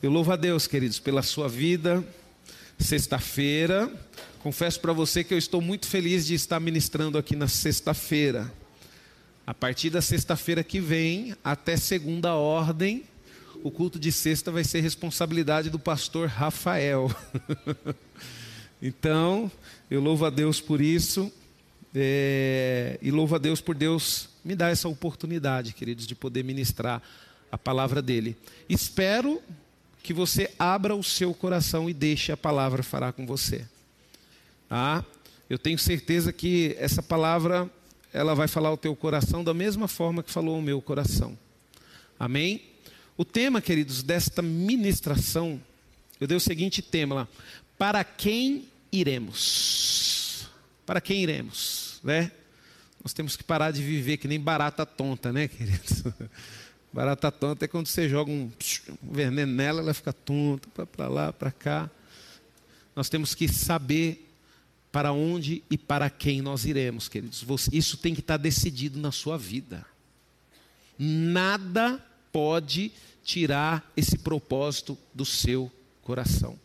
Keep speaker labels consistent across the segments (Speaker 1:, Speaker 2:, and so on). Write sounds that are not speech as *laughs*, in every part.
Speaker 1: Eu louvo a Deus, queridos, pela sua vida. Sexta-feira, confesso para você que eu estou muito feliz de estar ministrando aqui na sexta-feira. A partir da sexta-feira que vem, até segunda ordem, o culto de sexta vai ser responsabilidade do pastor Rafael. *laughs* então, eu louvo a Deus por isso. É, e louvo a Deus por Deus me dar essa oportunidade, queridos, de poder ministrar a palavra dele. Espero que você abra o seu coração e deixe a palavra falar com você. Tá? Eu tenho certeza que essa palavra ela vai falar o teu coração da mesma forma que falou o meu coração. Amém? O tema, queridos, desta ministração, eu dei o seguinte tema lá: para quem iremos? Para quem iremos, né? Nós temos que parar de viver que nem barata tonta, né, queridos? *laughs* Barata tonta é quando você joga um, um veneno nela, ela fica tonta, para lá, para cá. Nós temos que saber para onde e para quem nós iremos, queridos. Isso tem que estar decidido na sua vida. Nada pode tirar esse propósito do seu coração.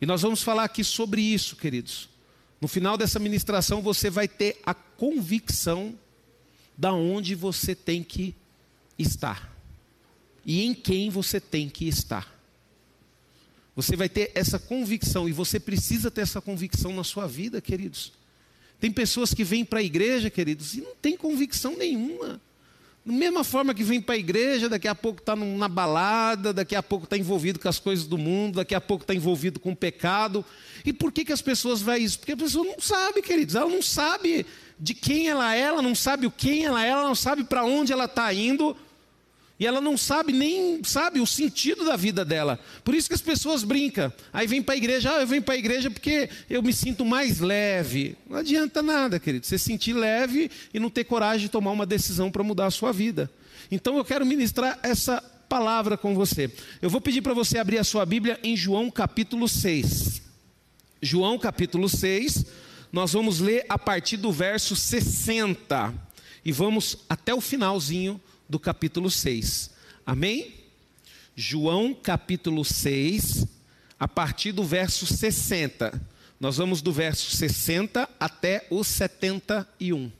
Speaker 1: E nós vamos falar aqui sobre isso, queridos. No final dessa ministração você vai ter a convicção da onde você tem que estar e em quem você tem que estar. Você vai ter essa convicção e você precisa ter essa convicção na sua vida, queridos. Tem pessoas que vêm para a igreja, queridos, e não tem convicção nenhuma. Da mesma forma que vem para a igreja, daqui a pouco está na balada, daqui a pouco está envolvido com as coisas do mundo, daqui a pouco está envolvido com o pecado. E por que, que as pessoas vão isso? Porque a pessoa não sabe, queridos, ela não sabe de quem ela é, ela não sabe o quem ela é, ela não sabe para onde ela está indo. E ela não sabe nem, sabe, o sentido da vida dela. Por isso que as pessoas brincam. Aí vem para a igreja, ah, eu venho para a igreja porque eu me sinto mais leve. Não adianta nada, querido. Você sentir leve e não ter coragem de tomar uma decisão para mudar a sua vida. Então eu quero ministrar essa palavra com você. Eu vou pedir para você abrir a sua Bíblia em João capítulo 6. João capítulo 6, nós vamos ler a partir do verso 60 e vamos até o finalzinho do capítulo 6. Amém? João capítulo 6, a partir do verso 60. Nós vamos do verso 60 até o 71.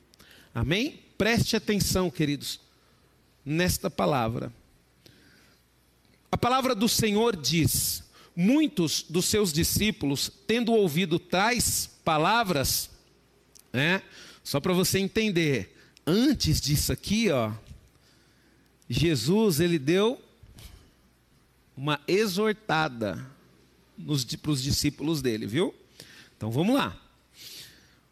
Speaker 1: Amém? Preste atenção, queridos, nesta palavra. A palavra do Senhor diz: Muitos dos seus discípulos, tendo ouvido tais palavras, né? Só para você entender, antes disso aqui, ó, Jesus ele deu uma exortada para os discípulos dele, viu? Então vamos lá.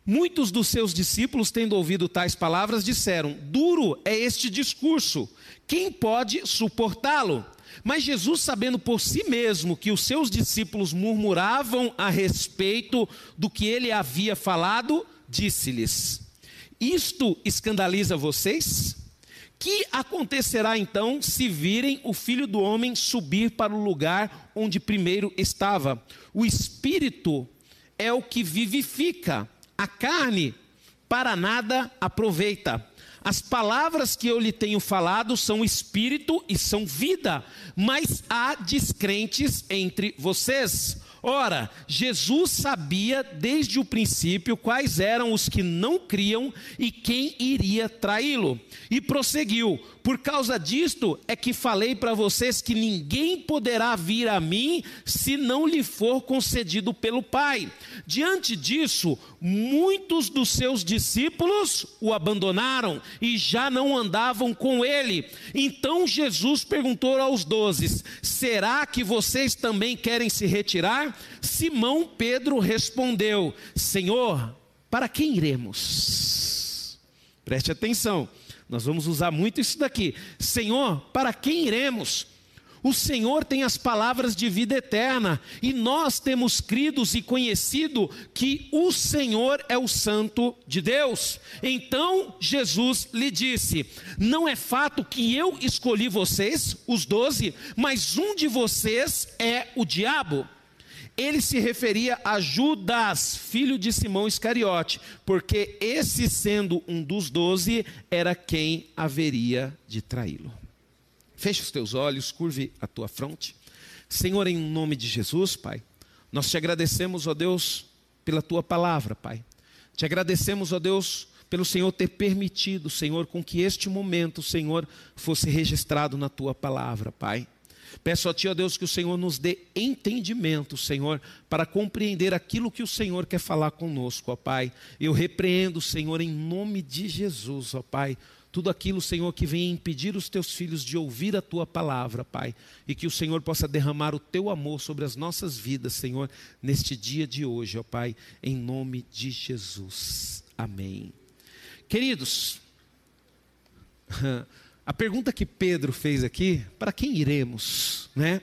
Speaker 1: Muitos dos seus discípulos, tendo ouvido tais palavras, disseram: Duro é este discurso, quem pode suportá-lo? Mas Jesus, sabendo por si mesmo que os seus discípulos murmuravam a respeito do que ele havia falado, disse-lhes: Isto escandaliza vocês? Que acontecerá então se virem o filho do homem subir para o lugar onde primeiro estava? O espírito é o que vivifica, a carne para nada aproveita. As palavras que eu lhe tenho falado são espírito e são vida, mas há descrentes entre vocês. Ora, Jesus sabia desde o princípio quais eram os que não criam e quem iria traí-lo. E prosseguiu: Por causa disto é que falei para vocês que ninguém poderá vir a mim se não lhe for concedido pelo Pai. Diante disso, muitos dos seus discípulos o abandonaram e já não andavam com ele. Então Jesus perguntou aos doze: Será que vocês também querem se retirar? Simão Pedro respondeu: Senhor, para quem iremos? Preste atenção, nós vamos usar muito isso daqui. Senhor, para quem iremos? O Senhor tem as palavras de vida eterna, e nós temos crido e conhecido que o Senhor é o Santo de Deus. Então Jesus lhe disse: Não é fato que eu escolhi vocês, os doze, mas um de vocês é o diabo. Ele se referia a Judas, filho de Simão Iscariote, porque esse, sendo um dos doze, era quem haveria de traí-lo. Feche os teus olhos, curve a tua fronte. Senhor, em nome de Jesus, Pai, nós te agradecemos, ó Deus, pela tua palavra, Pai. Te agradecemos, ó Deus, pelo Senhor ter permitido, Senhor, com que este momento, Senhor, fosse registrado na tua palavra, Pai. Peço a Ti, ó Deus, que o Senhor nos dê entendimento, Senhor, para compreender aquilo que o Senhor quer falar conosco, ó Pai. Eu repreendo, Senhor, em nome de Jesus, ó Pai, tudo aquilo, Senhor, que vem impedir os teus filhos de ouvir a tua palavra, Pai, e que o Senhor possa derramar o teu amor sobre as nossas vidas, Senhor, neste dia de hoje, ó Pai, em nome de Jesus. Amém. Queridos, *laughs* a pergunta que Pedro fez aqui, para quem iremos, né?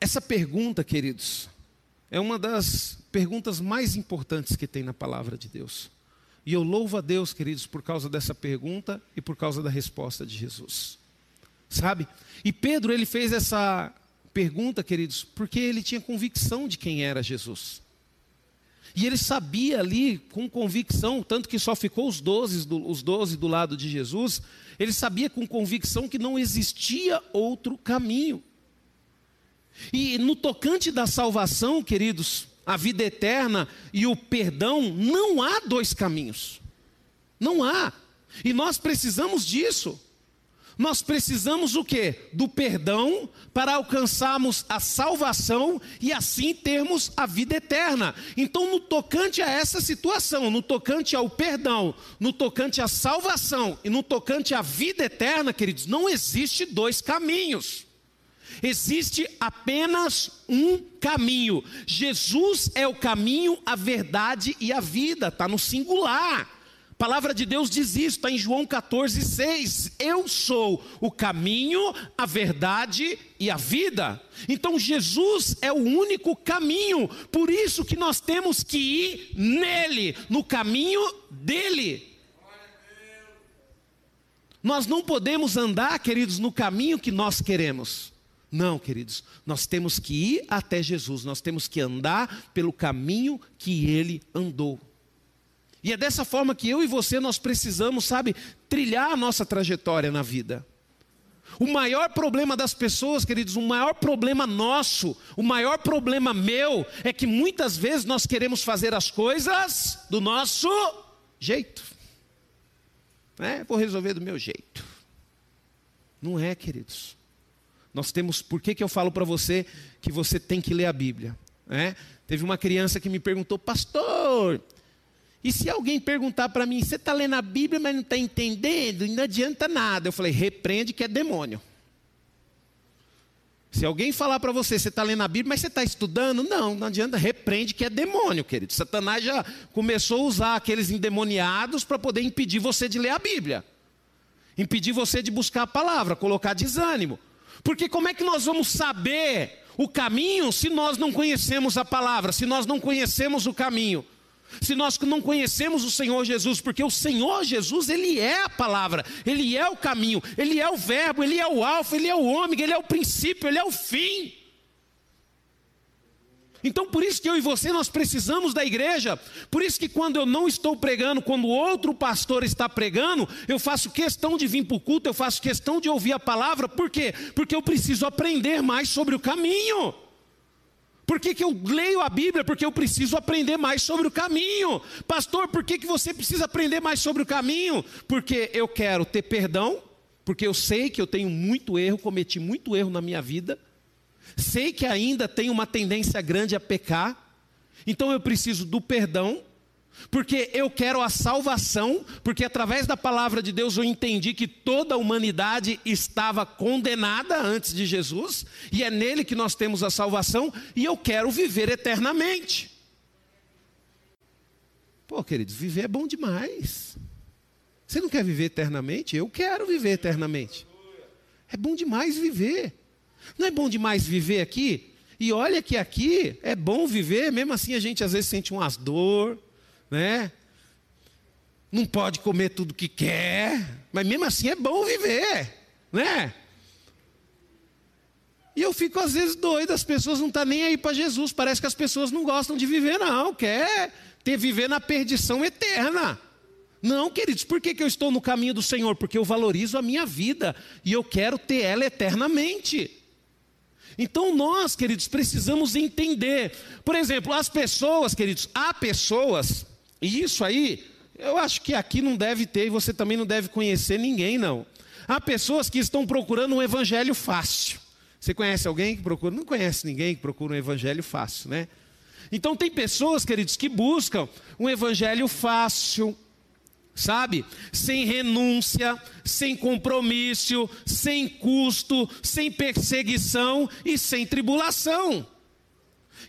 Speaker 1: Essa pergunta, queridos, é uma das perguntas mais importantes que tem na palavra de Deus. E eu louvo a Deus, queridos, por causa dessa pergunta e por causa da resposta de Jesus. Sabe? E Pedro, ele fez essa pergunta, queridos, porque ele tinha convicção de quem era Jesus. E ele sabia ali com convicção, tanto que só ficou os doze, os doze do lado de Jesus, ele sabia com convicção que não existia outro caminho. E no tocante da salvação, queridos, a vida eterna e o perdão, não há dois caminhos. Não há. E nós precisamos disso. Nós precisamos o quê? Do perdão para alcançarmos a salvação e assim termos a vida eterna. Então, no tocante a essa situação, no tocante ao perdão, no tocante à salvação e no tocante à vida eterna, queridos, não existe dois caminhos. Existe apenas um caminho. Jesus é o caminho, a verdade e a vida, está no singular. Palavra de Deus diz isso, está em João 14, 6. Eu sou o caminho, a verdade e a vida. Então Jesus é o único caminho, por isso que nós temos que ir nele, no caminho dele. Nós não podemos andar, queridos, no caminho que nós queremos. Não, queridos, nós temos que ir até Jesus, nós temos que andar pelo caminho que ele andou. E é dessa forma que eu e você nós precisamos, sabe, trilhar a nossa trajetória na vida. O maior problema das pessoas, queridos, o maior problema nosso, o maior problema meu, é que muitas vezes nós queremos fazer as coisas do nosso jeito. É, vou resolver do meu jeito. Não é, queridos. Nós temos, por que, que eu falo para você que você tem que ler a Bíblia? É? Teve uma criança que me perguntou, pastor, e se alguém perguntar para mim, você está lendo a Bíblia, mas não está entendendo, não adianta nada. Eu falei, repreende que é demônio. Se alguém falar para você, você está lendo a Bíblia, mas você está estudando, não, não adianta, repreende que é demônio, querido. Satanás já começou a usar aqueles endemoniados para poder impedir você de ler a Bíblia, impedir você de buscar a palavra, colocar desânimo. Porque como é que nós vamos saber o caminho se nós não conhecemos a palavra, se nós não conhecemos o caminho? Se nós não conhecemos o Senhor Jesus, porque o Senhor Jesus, Ele é a palavra, Ele é o caminho, Ele é o verbo, Ele é o alfa, Ele é o ômega, Ele é o princípio, Ele é o fim. Então, por isso que eu e você nós precisamos da igreja. Por isso que quando eu não estou pregando, quando outro pastor está pregando, eu faço questão de vir para o culto, eu faço questão de ouvir a palavra. Por quê? Porque eu preciso aprender mais sobre o caminho. Por que, que eu leio a Bíblia? Porque eu preciso aprender mais sobre o caminho. Pastor, por que, que você precisa aprender mais sobre o caminho? Porque eu quero ter perdão, porque eu sei que eu tenho muito erro, cometi muito erro na minha vida sei que ainda tenho uma tendência grande a pecar, então eu preciso do perdão, porque eu quero a salvação, porque através da palavra de Deus eu entendi que toda a humanidade estava condenada antes de Jesus, e é nele que nós temos a salvação, e eu quero viver eternamente. Pô, queridos, viver é bom demais. Você não quer viver eternamente? Eu quero viver eternamente. É bom demais viver. Não é bom demais viver aqui? E olha que aqui é bom viver, mesmo assim a gente às vezes sente um asdor, né? Não pode comer tudo que quer, mas mesmo assim é bom viver, né? E eu fico às vezes doido, as pessoas não estão tá nem aí para Jesus, parece que as pessoas não gostam de viver, não, quer ter viver na perdição eterna. Não, queridos, por que, que eu estou no caminho do Senhor? Porque eu valorizo a minha vida e eu quero ter ela eternamente. Então nós, queridos, precisamos entender. Por exemplo, as pessoas, queridos, há pessoas, e isso aí, eu acho que aqui não deve ter, e você também não deve conhecer ninguém, não. Há pessoas que estão procurando um evangelho fácil. Você conhece alguém que procura? Não conhece ninguém que procura um evangelho fácil, né? Então tem pessoas, queridos, que buscam um evangelho fácil, sabe? Sem renúncia, sem compromisso, sem custo, sem perseguição e sem tribulação.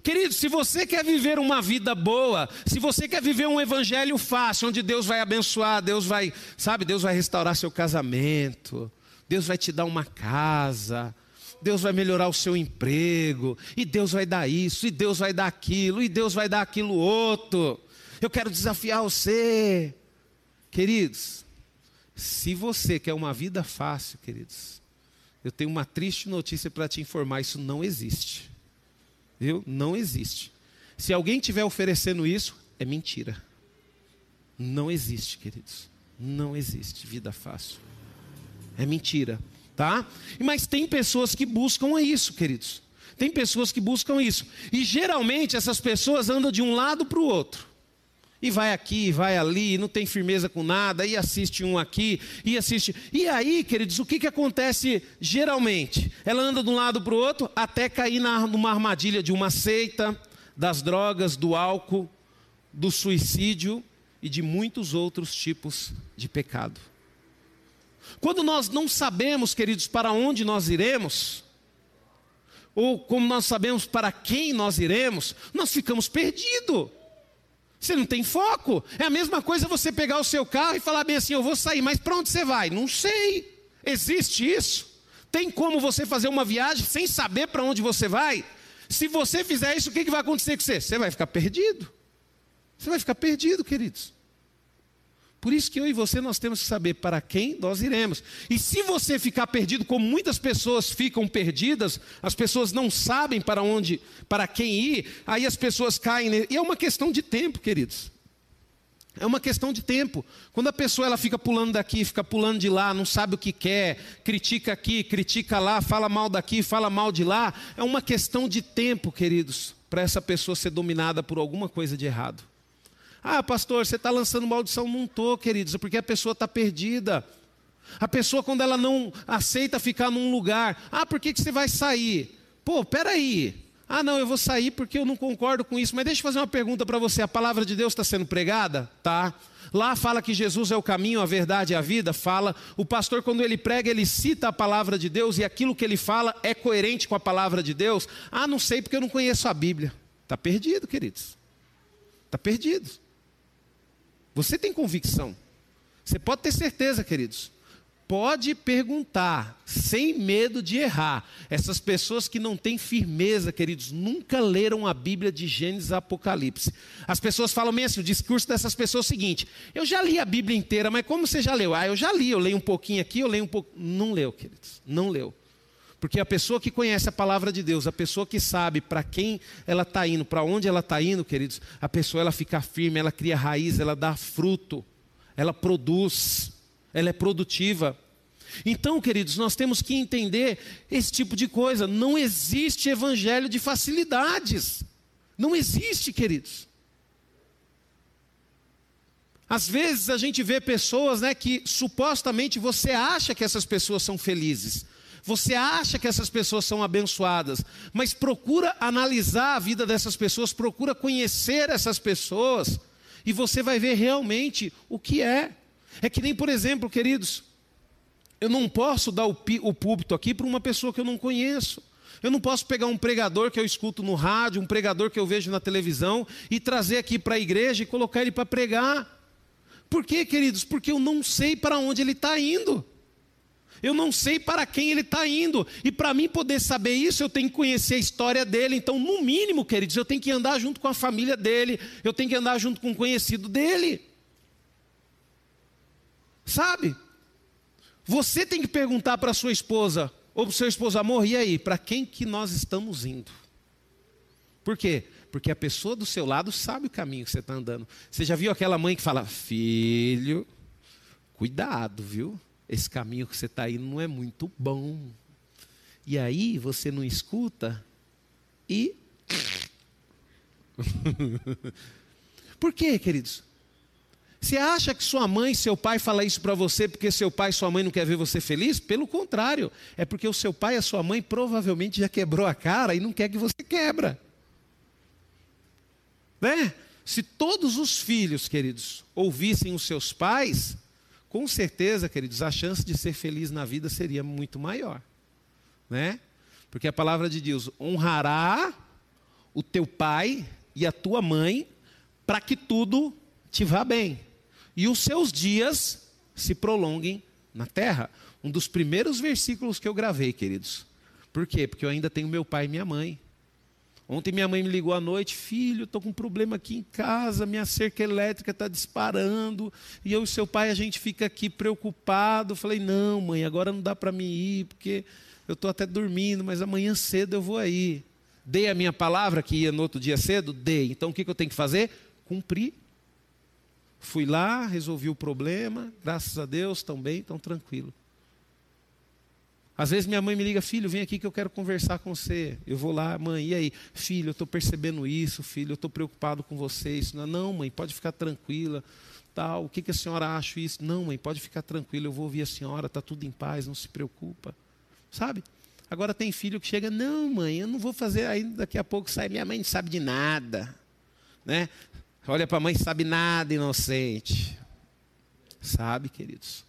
Speaker 1: Querido, se você quer viver uma vida boa, se você quer viver um evangelho fácil, onde Deus vai abençoar, Deus vai, sabe, Deus vai restaurar seu casamento, Deus vai te dar uma casa, Deus vai melhorar o seu emprego, e Deus vai dar isso, e Deus vai dar aquilo, e Deus vai dar aquilo outro. Eu quero desafiar você. Queridos, se você quer uma vida fácil, queridos, eu tenho uma triste notícia para te informar: isso não existe. Viu? Não existe. Se alguém estiver oferecendo isso, é mentira. Não existe, queridos. Não existe vida fácil. É mentira, tá? Mas tem pessoas que buscam isso, queridos. Tem pessoas que buscam isso. E geralmente essas pessoas andam de um lado para o outro e vai aqui, vai ali, não tem firmeza com nada, e assiste um aqui, e assiste. E aí, queridos, o que, que acontece geralmente? Ela anda de um lado para o outro até cair na, numa armadilha de uma seita, das drogas, do álcool, do suicídio e de muitos outros tipos de pecado. Quando nós não sabemos, queridos, para onde nós iremos, ou como nós sabemos para quem nós iremos, nós ficamos perdidos. Você não tem foco. É a mesma coisa você pegar o seu carro e falar bem assim: eu vou sair, mas para onde você vai? Não sei. Existe isso? Tem como você fazer uma viagem sem saber para onde você vai? Se você fizer isso, o que vai acontecer com você? Você vai ficar perdido. Você vai ficar perdido, queridos. Por isso que eu e você nós temos que saber para quem nós iremos. E se você ficar perdido, como muitas pessoas ficam perdidas, as pessoas não sabem para onde, para quem ir, aí as pessoas caem. E é uma questão de tempo, queridos. É uma questão de tempo. Quando a pessoa ela fica pulando daqui, fica pulando de lá, não sabe o que quer, critica aqui, critica lá, fala mal daqui, fala mal de lá, é uma questão de tempo, queridos, para essa pessoa ser dominada por alguma coisa de errado. Ah, pastor, você está lançando maldição? Não estou, queridos, é porque a pessoa está perdida. A pessoa, quando ela não aceita ficar num lugar, ah, por que, que você vai sair? Pô, peraí. Ah, não, eu vou sair porque eu não concordo com isso. Mas deixa eu fazer uma pergunta para você: a palavra de Deus está sendo pregada? Tá. Lá fala que Jesus é o caminho, a verdade e a vida. Fala. O pastor, quando ele prega, ele cita a palavra de Deus e aquilo que ele fala é coerente com a palavra de Deus. Ah, não sei porque eu não conheço a Bíblia. Está perdido, queridos. Está perdido. Você tem convicção. Você pode ter certeza, queridos. Pode perguntar, sem medo de errar. Essas pessoas que não têm firmeza, queridos, nunca leram a Bíblia de Gênesis a Apocalipse. As pessoas falam mesmo, assim, o discurso dessas pessoas é o seguinte: eu já li a Bíblia inteira, mas como você já leu? Ah, eu já li, eu leio um pouquinho aqui, eu leio um pouco. Não leu, queridos, não leu. Porque a pessoa que conhece a palavra de Deus, a pessoa que sabe para quem ela está indo, para onde ela está indo, queridos, a pessoa ela fica firme, ela cria raiz, ela dá fruto, ela produz, ela é produtiva. Então, queridos, nós temos que entender esse tipo de coisa. Não existe evangelho de facilidades. Não existe, queridos. Às vezes a gente vê pessoas né, que supostamente você acha que essas pessoas são felizes. Você acha que essas pessoas são abençoadas, mas procura analisar a vida dessas pessoas, procura conhecer essas pessoas, e você vai ver realmente o que é. É que nem, por exemplo, queridos, eu não posso dar o, o púlpito aqui para uma pessoa que eu não conheço. Eu não posso pegar um pregador que eu escuto no rádio, um pregador que eu vejo na televisão e trazer aqui para a igreja e colocar ele para pregar. Por quê, queridos? Porque eu não sei para onde ele está indo. Eu não sei para quem ele está indo. E para mim poder saber isso, eu tenho que conhecer a história dele. Então, no mínimo, queridos, eu tenho que andar junto com a família dele. Eu tenho que andar junto com um conhecido dele. Sabe? Você tem que perguntar para sua esposa ou para o seu esposo, amor, e aí, para quem que nós estamos indo? Por quê? Porque a pessoa do seu lado sabe o caminho que você está andando. Você já viu aquela mãe que fala, filho, cuidado, viu? Esse caminho que você está indo não é muito bom. E aí você não escuta e. *laughs* Por quê, queridos? Você acha que sua mãe seu pai falam isso para você porque seu pai e sua mãe não quer ver você feliz? Pelo contrário, é porque o seu pai e a sua mãe provavelmente já quebrou a cara e não quer que você quebra. Né? Se todos os filhos, queridos, ouvissem os seus pais, com certeza, queridos, a chance de ser feliz na vida seria muito maior. Né? Porque a palavra de Deus honrará o teu pai e a tua mãe para que tudo te vá bem e os seus dias se prolonguem na terra. Um dos primeiros versículos que eu gravei, queridos. Por quê? Porque eu ainda tenho meu pai e minha mãe. Ontem minha mãe me ligou à noite, filho, estou com um problema aqui em casa, minha cerca elétrica está disparando, e eu e seu pai a gente fica aqui preocupado. falei, não, mãe, agora não dá para mim ir, porque eu estou até dormindo, mas amanhã cedo eu vou aí. Dei a minha palavra que ia no outro dia cedo? Dei. Então o que, eu tenho que fazer? Cumprir. Fui lá, resolvi o problema, graças a Deus, estão bem, estão tranquilo. Às vezes minha mãe me liga, filho, vem aqui que eu quero conversar com você. Eu vou lá, mãe, e aí? Filho, eu estou percebendo isso, filho, eu estou preocupado com vocês. Não, não, mãe, pode ficar tranquila. Tal, o que, que a senhora acha isso? Não, mãe, pode ficar tranquila, eu vou ouvir a senhora, está tudo em paz, não se preocupa. Sabe? Agora tem filho que chega, não, mãe, eu não vou fazer, aí daqui a pouco sai, minha mãe não sabe de nada. Né? Olha para a mãe, sabe nada, inocente. Sabe, queridos.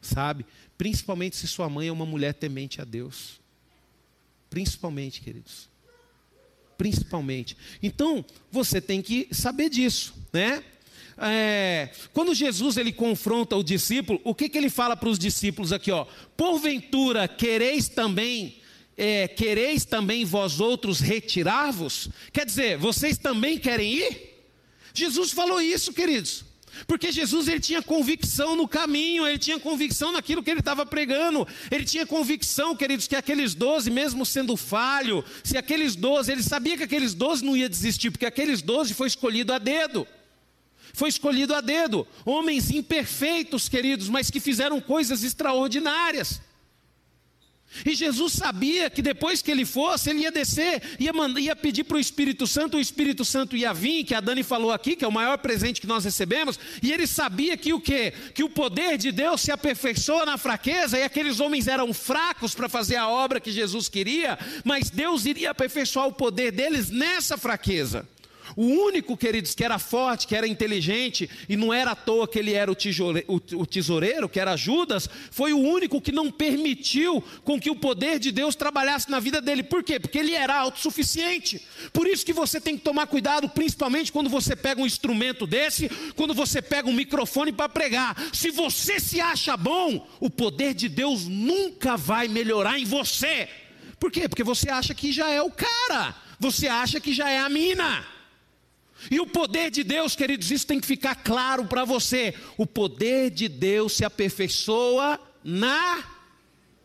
Speaker 1: Sabe? Principalmente se sua mãe é uma mulher temente a Deus. Principalmente, queridos. Principalmente. Então, você tem que saber disso, né? É, quando Jesus ele confronta o discípulo, o que, que ele fala para os discípulos aqui? Ó, Porventura quereis também é, quereis também vós outros retirar-vos? Quer dizer, vocês também querem ir? Jesus falou isso, queridos. Porque Jesus ele tinha convicção no caminho, ele tinha convicção naquilo que ele estava pregando, ele tinha convicção, queridos, que aqueles doze, mesmo sendo falho, se aqueles doze, ele sabia que aqueles doze não ia desistir, porque aqueles doze foi escolhido a dedo. Foi escolhido a dedo, homens imperfeitos, queridos, mas que fizeram coisas extraordinárias. E Jesus sabia que depois que ele fosse, ele ia descer, ia, mandar, ia pedir para o Espírito Santo, o Espírito Santo ia vir, que a Dani falou aqui, que é o maior presente que nós recebemos, e ele sabia que o quê? Que o poder de Deus se aperfeiçoa na fraqueza, e aqueles homens eram fracos para fazer a obra que Jesus queria, mas Deus iria aperfeiçoar o poder deles nessa fraqueza. O único, queridos, que era forte, que era inteligente, e não era à toa que ele era o tesoureiro, que era Judas, foi o único que não permitiu com que o poder de Deus trabalhasse na vida dele. Por quê? Porque ele era autossuficiente. Por isso que você tem que tomar cuidado, principalmente quando você pega um instrumento desse, quando você pega um microfone para pregar. Se você se acha bom, o poder de Deus nunca vai melhorar em você. Por quê? Porque você acha que já é o cara, você acha que já é a mina. E o poder de Deus, queridos, isso tem que ficar claro para você. O poder de Deus se aperfeiçoa na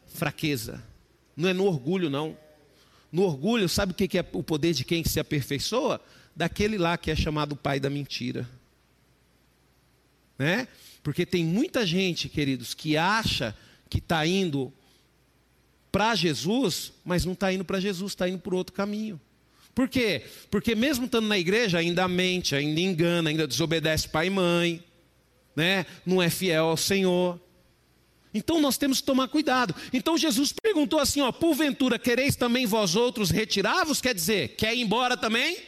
Speaker 1: fraqueza. Não é no orgulho, não. No orgulho, sabe o que é o poder de quem se aperfeiçoa? Daquele lá que é chamado pai da mentira. Né? Porque tem muita gente, queridos, que acha que está indo para Jesus, mas não está indo para Jesus, está indo por outro caminho. Por quê? Porque mesmo estando na igreja, ainda mente, ainda engana, ainda desobedece pai e mãe, né? não é fiel ao Senhor. Então nós temos que tomar cuidado. Então Jesus perguntou assim: ó, porventura quereis também vós outros retirar-vos? Quer dizer, quer ir embora também?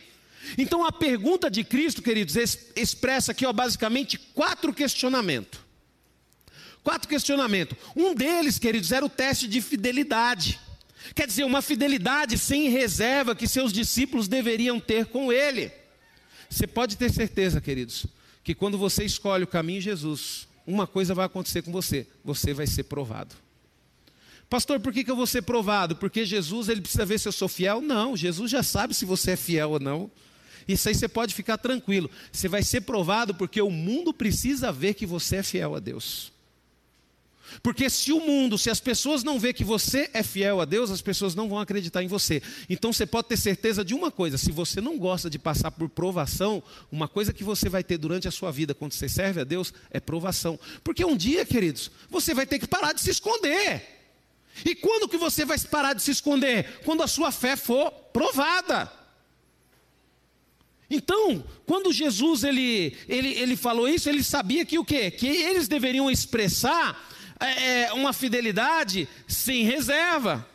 Speaker 1: Então a pergunta de Cristo, queridos, expressa aqui ó, basicamente quatro questionamentos. Quatro questionamentos. Um deles, queridos, era o teste de fidelidade. Quer dizer, uma fidelidade sem reserva que seus discípulos deveriam ter com ele. Você pode ter certeza, queridos, que quando você escolhe o caminho de Jesus, uma coisa vai acontecer com você: você vai ser provado. Pastor, por que, que eu vou ser provado? Porque Jesus ele precisa ver se eu sou fiel? Não, Jesus já sabe se você é fiel ou não. Isso aí você pode ficar tranquilo. Você vai ser provado porque o mundo precisa ver que você é fiel a Deus. Porque se o mundo, se as pessoas não vê que você é fiel a Deus, as pessoas não vão acreditar em você. Então você pode ter certeza de uma coisa: se você não gosta de passar por provação, uma coisa que você vai ter durante a sua vida quando você serve a Deus é provação. Porque um dia, queridos, você vai ter que parar de se esconder. E quando que você vai parar de se esconder? Quando a sua fé for provada. Então, quando Jesus ele, ele, ele falou isso, ele sabia que o quê? Que eles deveriam expressar é, é uma fidelidade sem reserva.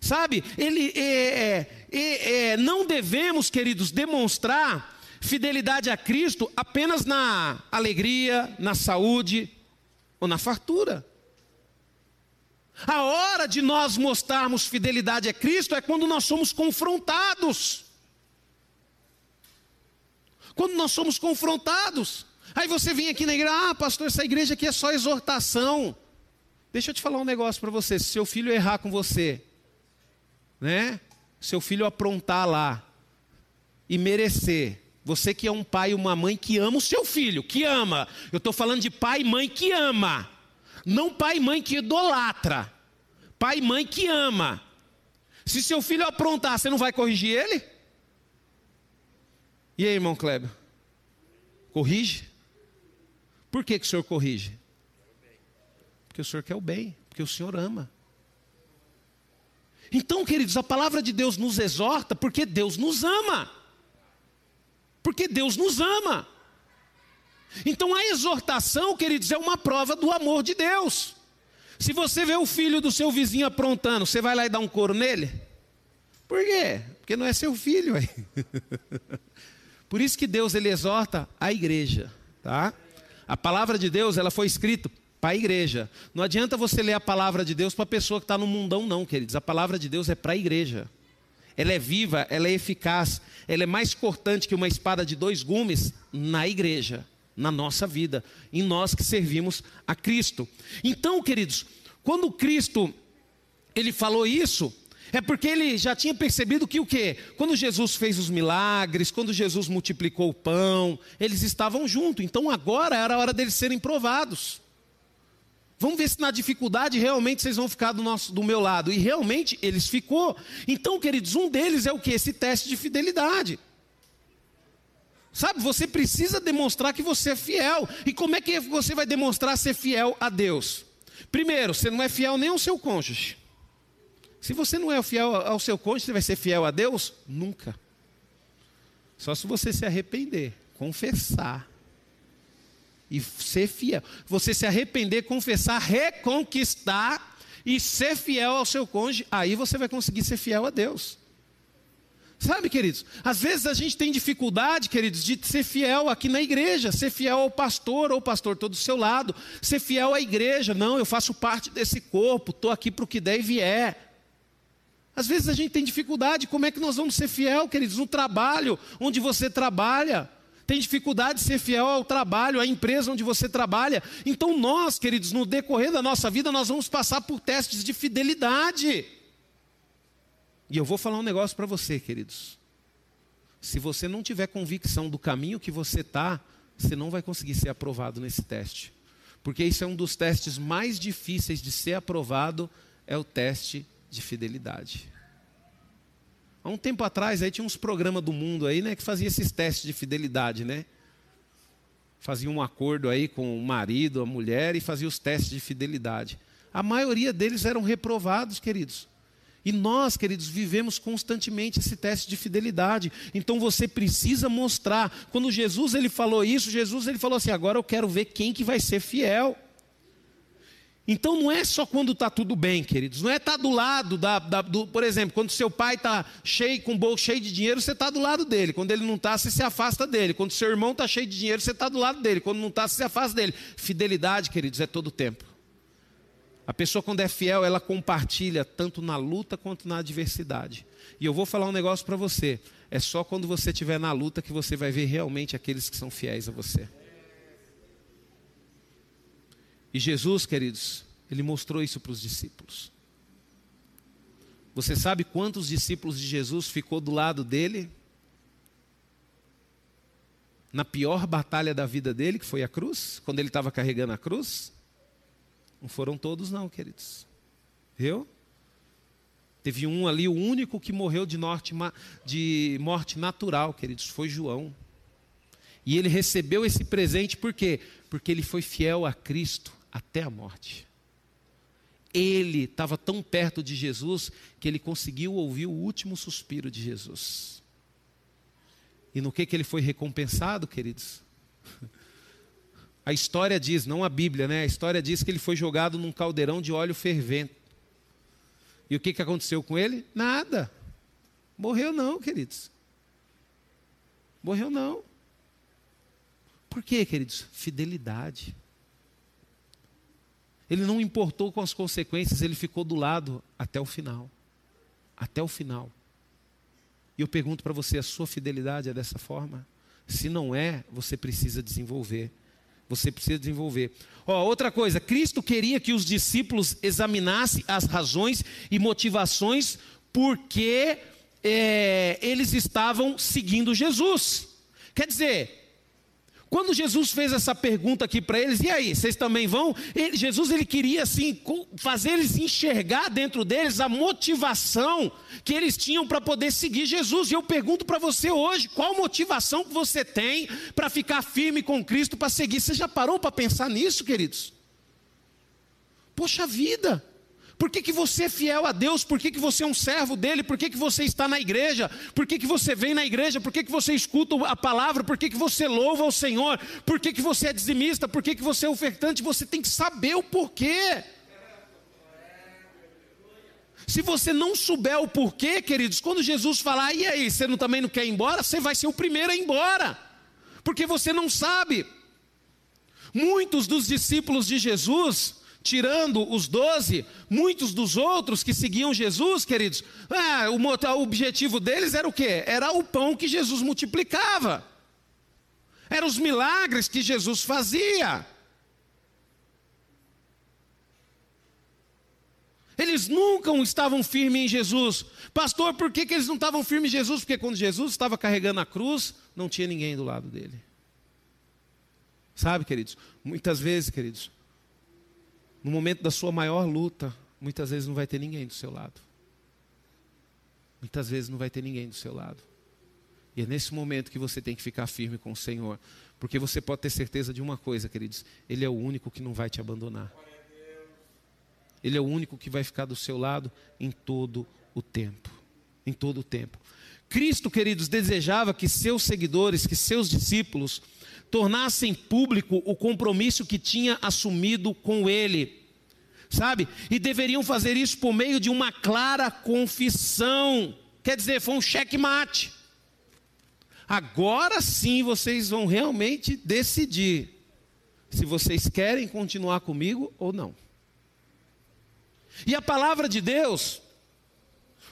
Speaker 1: Sabe? Ele é, é, é, não devemos, queridos, demonstrar fidelidade a Cristo apenas na alegria, na saúde ou na fartura. A hora de nós mostrarmos fidelidade a Cristo é quando nós somos confrontados quando nós somos confrontados. Aí você vem aqui na igreja, ah, pastor, essa igreja aqui é só exortação. Deixa eu te falar um negócio para você. Se seu filho errar com você, né? Seu filho aprontar lá e merecer. Você que é um pai e uma mãe que ama o seu filho, que ama. Eu estou falando de pai e mãe que ama. Não pai e mãe que idolatra. Pai e mãe que ama. Se seu filho aprontar, você não vai corrigir ele? E aí, irmão Kleber? Corrige? Por que, que o senhor corrige? Porque o senhor quer o bem, porque o senhor ama. Então, queridos, a palavra de Deus nos exorta porque Deus nos ama. Porque Deus nos ama. Então a exortação, queridos, é uma prova do amor de Deus. Se você vê o filho do seu vizinho aprontando, você vai lá e dá um couro nele? Por quê? Porque não é seu filho aí. *laughs* Por isso que Deus ele exorta a igreja, tá? A palavra de Deus ela foi escrita para a igreja. Não adianta você ler a palavra de Deus para a pessoa que está no mundão, não, queridos. A palavra de Deus é para a igreja. Ela é viva, ela é eficaz, ela é mais cortante que uma espada de dois gumes na igreja, na nossa vida, em nós que servimos a Cristo. Então, queridos, quando Cristo ele falou isso, é porque ele já tinha percebido que o quê? Quando Jesus fez os milagres, quando Jesus multiplicou o pão, eles estavam juntos. Então agora era a hora deles serem provados. Vamos ver se na dificuldade realmente vocês vão ficar do, nosso, do meu lado. E realmente eles ficou. Então, queridos, um deles é o que? Esse teste de fidelidade. Sabe, você precisa demonstrar que você é fiel. E como é que você vai demonstrar ser fiel a Deus? Primeiro, você não é fiel nem ao seu cônjuge. Se você não é fiel ao seu cônjuge, você vai ser fiel a Deus? Nunca. Só se você se arrepender, confessar e ser fiel. Você se arrepender, confessar, reconquistar e ser fiel ao seu cônjuge, aí você vai conseguir ser fiel a Deus. Sabe, queridos? Às vezes a gente tem dificuldade, queridos, de ser fiel aqui na igreja, ser fiel ao pastor ou pastor todo do seu lado, ser fiel à igreja. Não, eu faço parte desse corpo, estou aqui para o que der e vier. Às vezes a gente tem dificuldade, como é que nós vamos ser fiel, queridos, no trabalho onde você trabalha? Tem dificuldade de ser fiel ao trabalho, à empresa onde você trabalha. Então nós, queridos, no decorrer da nossa vida, nós vamos passar por testes de fidelidade. E eu vou falar um negócio para você, queridos. Se você não tiver convicção do caminho que você está, você não vai conseguir ser aprovado nesse teste. Porque isso é um dos testes mais difíceis de ser aprovado, é o teste de fidelidade. Há um tempo atrás aí tinha uns programas do mundo aí, né, que fazia esses testes de fidelidade, né? Fazia um acordo aí com o marido, a mulher e fazia os testes de fidelidade. A maioria deles eram reprovados, queridos. E nós, queridos, vivemos constantemente esse teste de fidelidade. Então você precisa mostrar. Quando Jesus ele falou isso, Jesus ele falou assim: "Agora eu quero ver quem que vai ser fiel". Então não é só quando está tudo bem, queridos. Não é estar tá do lado da, da do, por exemplo, quando seu pai está cheio com o bolso cheio de dinheiro, você está do lado dele. Quando ele não está, você se afasta dele. Quando seu irmão está cheio de dinheiro, você está do lado dele. Quando não está, você se afasta dele. Fidelidade, queridos, é todo o tempo. A pessoa quando é fiel, ela compartilha tanto na luta quanto na adversidade. E eu vou falar um negócio para você. É só quando você estiver na luta que você vai ver realmente aqueles que são fiéis a você. E Jesus, queridos, ele mostrou isso para os discípulos. Você sabe quantos discípulos de Jesus ficou do lado dele? Na pior batalha da vida dele, que foi a cruz, quando ele estava carregando a cruz? Não foram todos, não, queridos. Viu? Teve um ali, o único que morreu de, de morte natural, queridos, foi João. E ele recebeu esse presente por quê? Porque ele foi fiel a Cristo até a morte. Ele estava tão perto de Jesus que ele conseguiu ouvir o último suspiro de Jesus. E no que, que ele foi recompensado, queridos? *laughs* A história diz, não a Bíblia, né? A história diz que ele foi jogado num caldeirão de óleo fervente. E o que, que aconteceu com ele? Nada. Morreu não, queridos. Morreu não. Por quê, queridos? Fidelidade. Ele não importou com as consequências, ele ficou do lado até o final. Até o final. E eu pergunto para você: a sua fidelidade é dessa forma? Se não é, você precisa desenvolver. Você precisa desenvolver. Ó, outra coisa, Cristo queria que os discípulos examinassem as razões e motivações porque é, eles estavam seguindo Jesus. Quer dizer, quando Jesus fez essa pergunta aqui para eles, e aí, vocês também vão? Ele, Jesus ele queria assim fazer eles enxergar dentro deles a motivação que eles tinham para poder seguir Jesus. E eu pergunto para você hoje, qual motivação que você tem para ficar firme com Cristo para seguir? Você já parou para pensar nisso, queridos? Poxa vida! Por que, que você é fiel a Deus? Por que, que você é um servo dele? Por que, que você está na igreja? Por que, que você vem na igreja? Por que, que você escuta a palavra? Por que, que você louva o Senhor? Por que, que você é dizimista? Por que, que você é ofertante? Você tem que saber o porquê. Se você não souber o porquê, queridos, quando Jesus falar, e aí, você não, também não quer ir embora? Você vai ser o primeiro a ir embora, porque você não sabe. Muitos dos discípulos de Jesus tirando os doze, muitos dos outros que seguiam Jesus, queridos, ah, o, o objetivo deles era o quê? Era o pão que Jesus multiplicava, eram os milagres que Jesus fazia. Eles nunca estavam firmes em Jesus. Pastor, por que, que eles não estavam firmes em Jesus? Porque quando Jesus estava carregando a cruz, não tinha ninguém do lado dele. Sabe, queridos? Muitas vezes, queridos, no momento da sua maior luta, muitas vezes não vai ter ninguém do seu lado. Muitas vezes não vai ter ninguém do seu lado. E é nesse momento que você tem que ficar firme com o Senhor. Porque você pode ter certeza de uma coisa, queridos: Ele é o único que não vai te abandonar. Ele é o único que vai ficar do seu lado em todo o tempo. Em todo o tempo. Cristo, queridos, desejava que seus seguidores, que seus discípulos, tornassem público o compromisso que tinha assumido com ele. Sabe? E deveriam fazer isso por meio de uma clara confissão. Quer dizer, foi um checkmate. Agora sim vocês vão realmente decidir se vocês querem continuar comigo ou não. E a palavra de Deus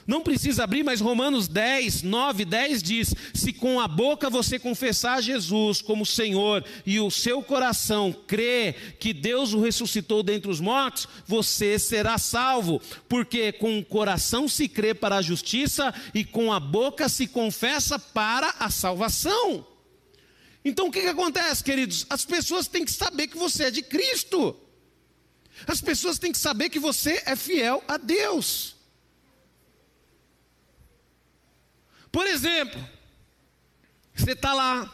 Speaker 1: não precisa abrir, mas Romanos 10, 9, 10 diz: Se com a boca você confessar Jesus como Senhor e o seu coração crê que Deus o ressuscitou dentre os mortos, você será salvo. Porque com o coração se crê para a justiça e com a boca se confessa para a salvação. Então o que, que acontece, queridos? As pessoas têm que saber que você é de Cristo. As pessoas têm que saber que você é fiel a Deus. Por exemplo, você está lá,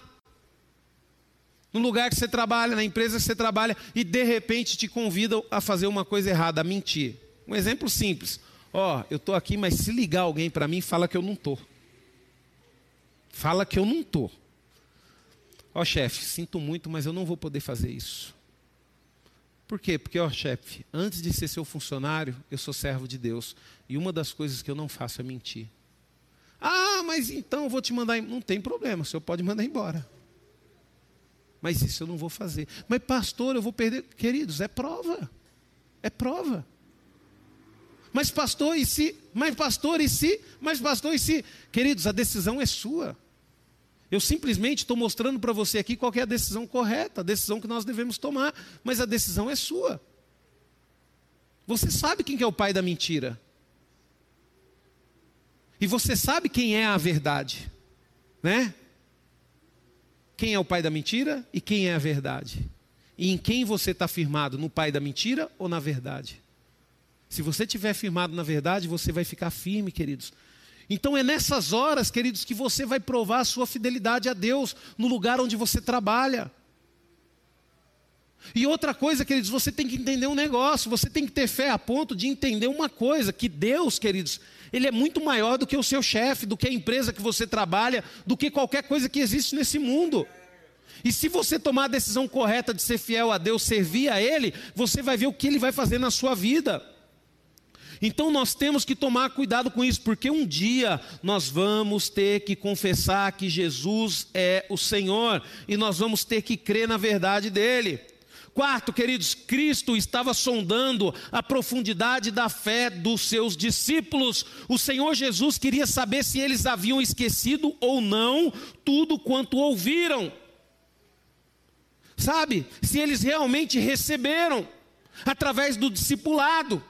Speaker 1: no lugar que você trabalha, na empresa que você trabalha, e de repente te convidam a fazer uma coisa errada, a mentir. Um exemplo simples. Ó, oh, eu estou aqui, mas se ligar alguém para mim, fala que eu não estou. Fala que eu não estou. Ó oh, chefe, sinto muito, mas eu não vou poder fazer isso. Por quê? Porque, ó chefe, antes de ser seu funcionário, eu sou servo de Deus. E uma das coisas que eu não faço é mentir. Ah, mas então eu vou te mandar. Não tem problema, o senhor pode mandar embora. Mas isso eu não vou fazer. Mas, pastor, eu vou perder. Queridos, é prova. É prova. Mas, pastor, e se? Mas, pastor, e se? Mas, pastor, e se? Queridos, a decisão é sua. Eu simplesmente estou mostrando para você aqui qual é a decisão correta, a decisão que nós devemos tomar, mas a decisão é sua. Você sabe quem é o pai da mentira? E você sabe quem é a verdade, né? Quem é o pai da mentira e quem é a verdade? E em quem você está firmado, no pai da mentira ou na verdade? Se você estiver firmado na verdade, você vai ficar firme, queridos. Então é nessas horas, queridos, que você vai provar a sua fidelidade a Deus no lugar onde você trabalha. E outra coisa, queridos, você tem que entender um negócio, você tem que ter fé a ponto de entender uma coisa: que Deus, queridos, Ele é muito maior do que o seu chefe, do que a empresa que você trabalha, do que qualquer coisa que existe nesse mundo. E se você tomar a decisão correta de ser fiel a Deus, servir a Ele, você vai ver o que Ele vai fazer na sua vida. Então nós temos que tomar cuidado com isso, porque um dia nós vamos ter que confessar que Jesus é o Senhor e nós vamos ter que crer na verdade dele. Quarto, queridos, Cristo estava sondando a profundidade da fé dos seus discípulos. O Senhor Jesus queria saber se eles haviam esquecido ou não tudo quanto ouviram. Sabe? Se eles realmente receberam através do discipulado.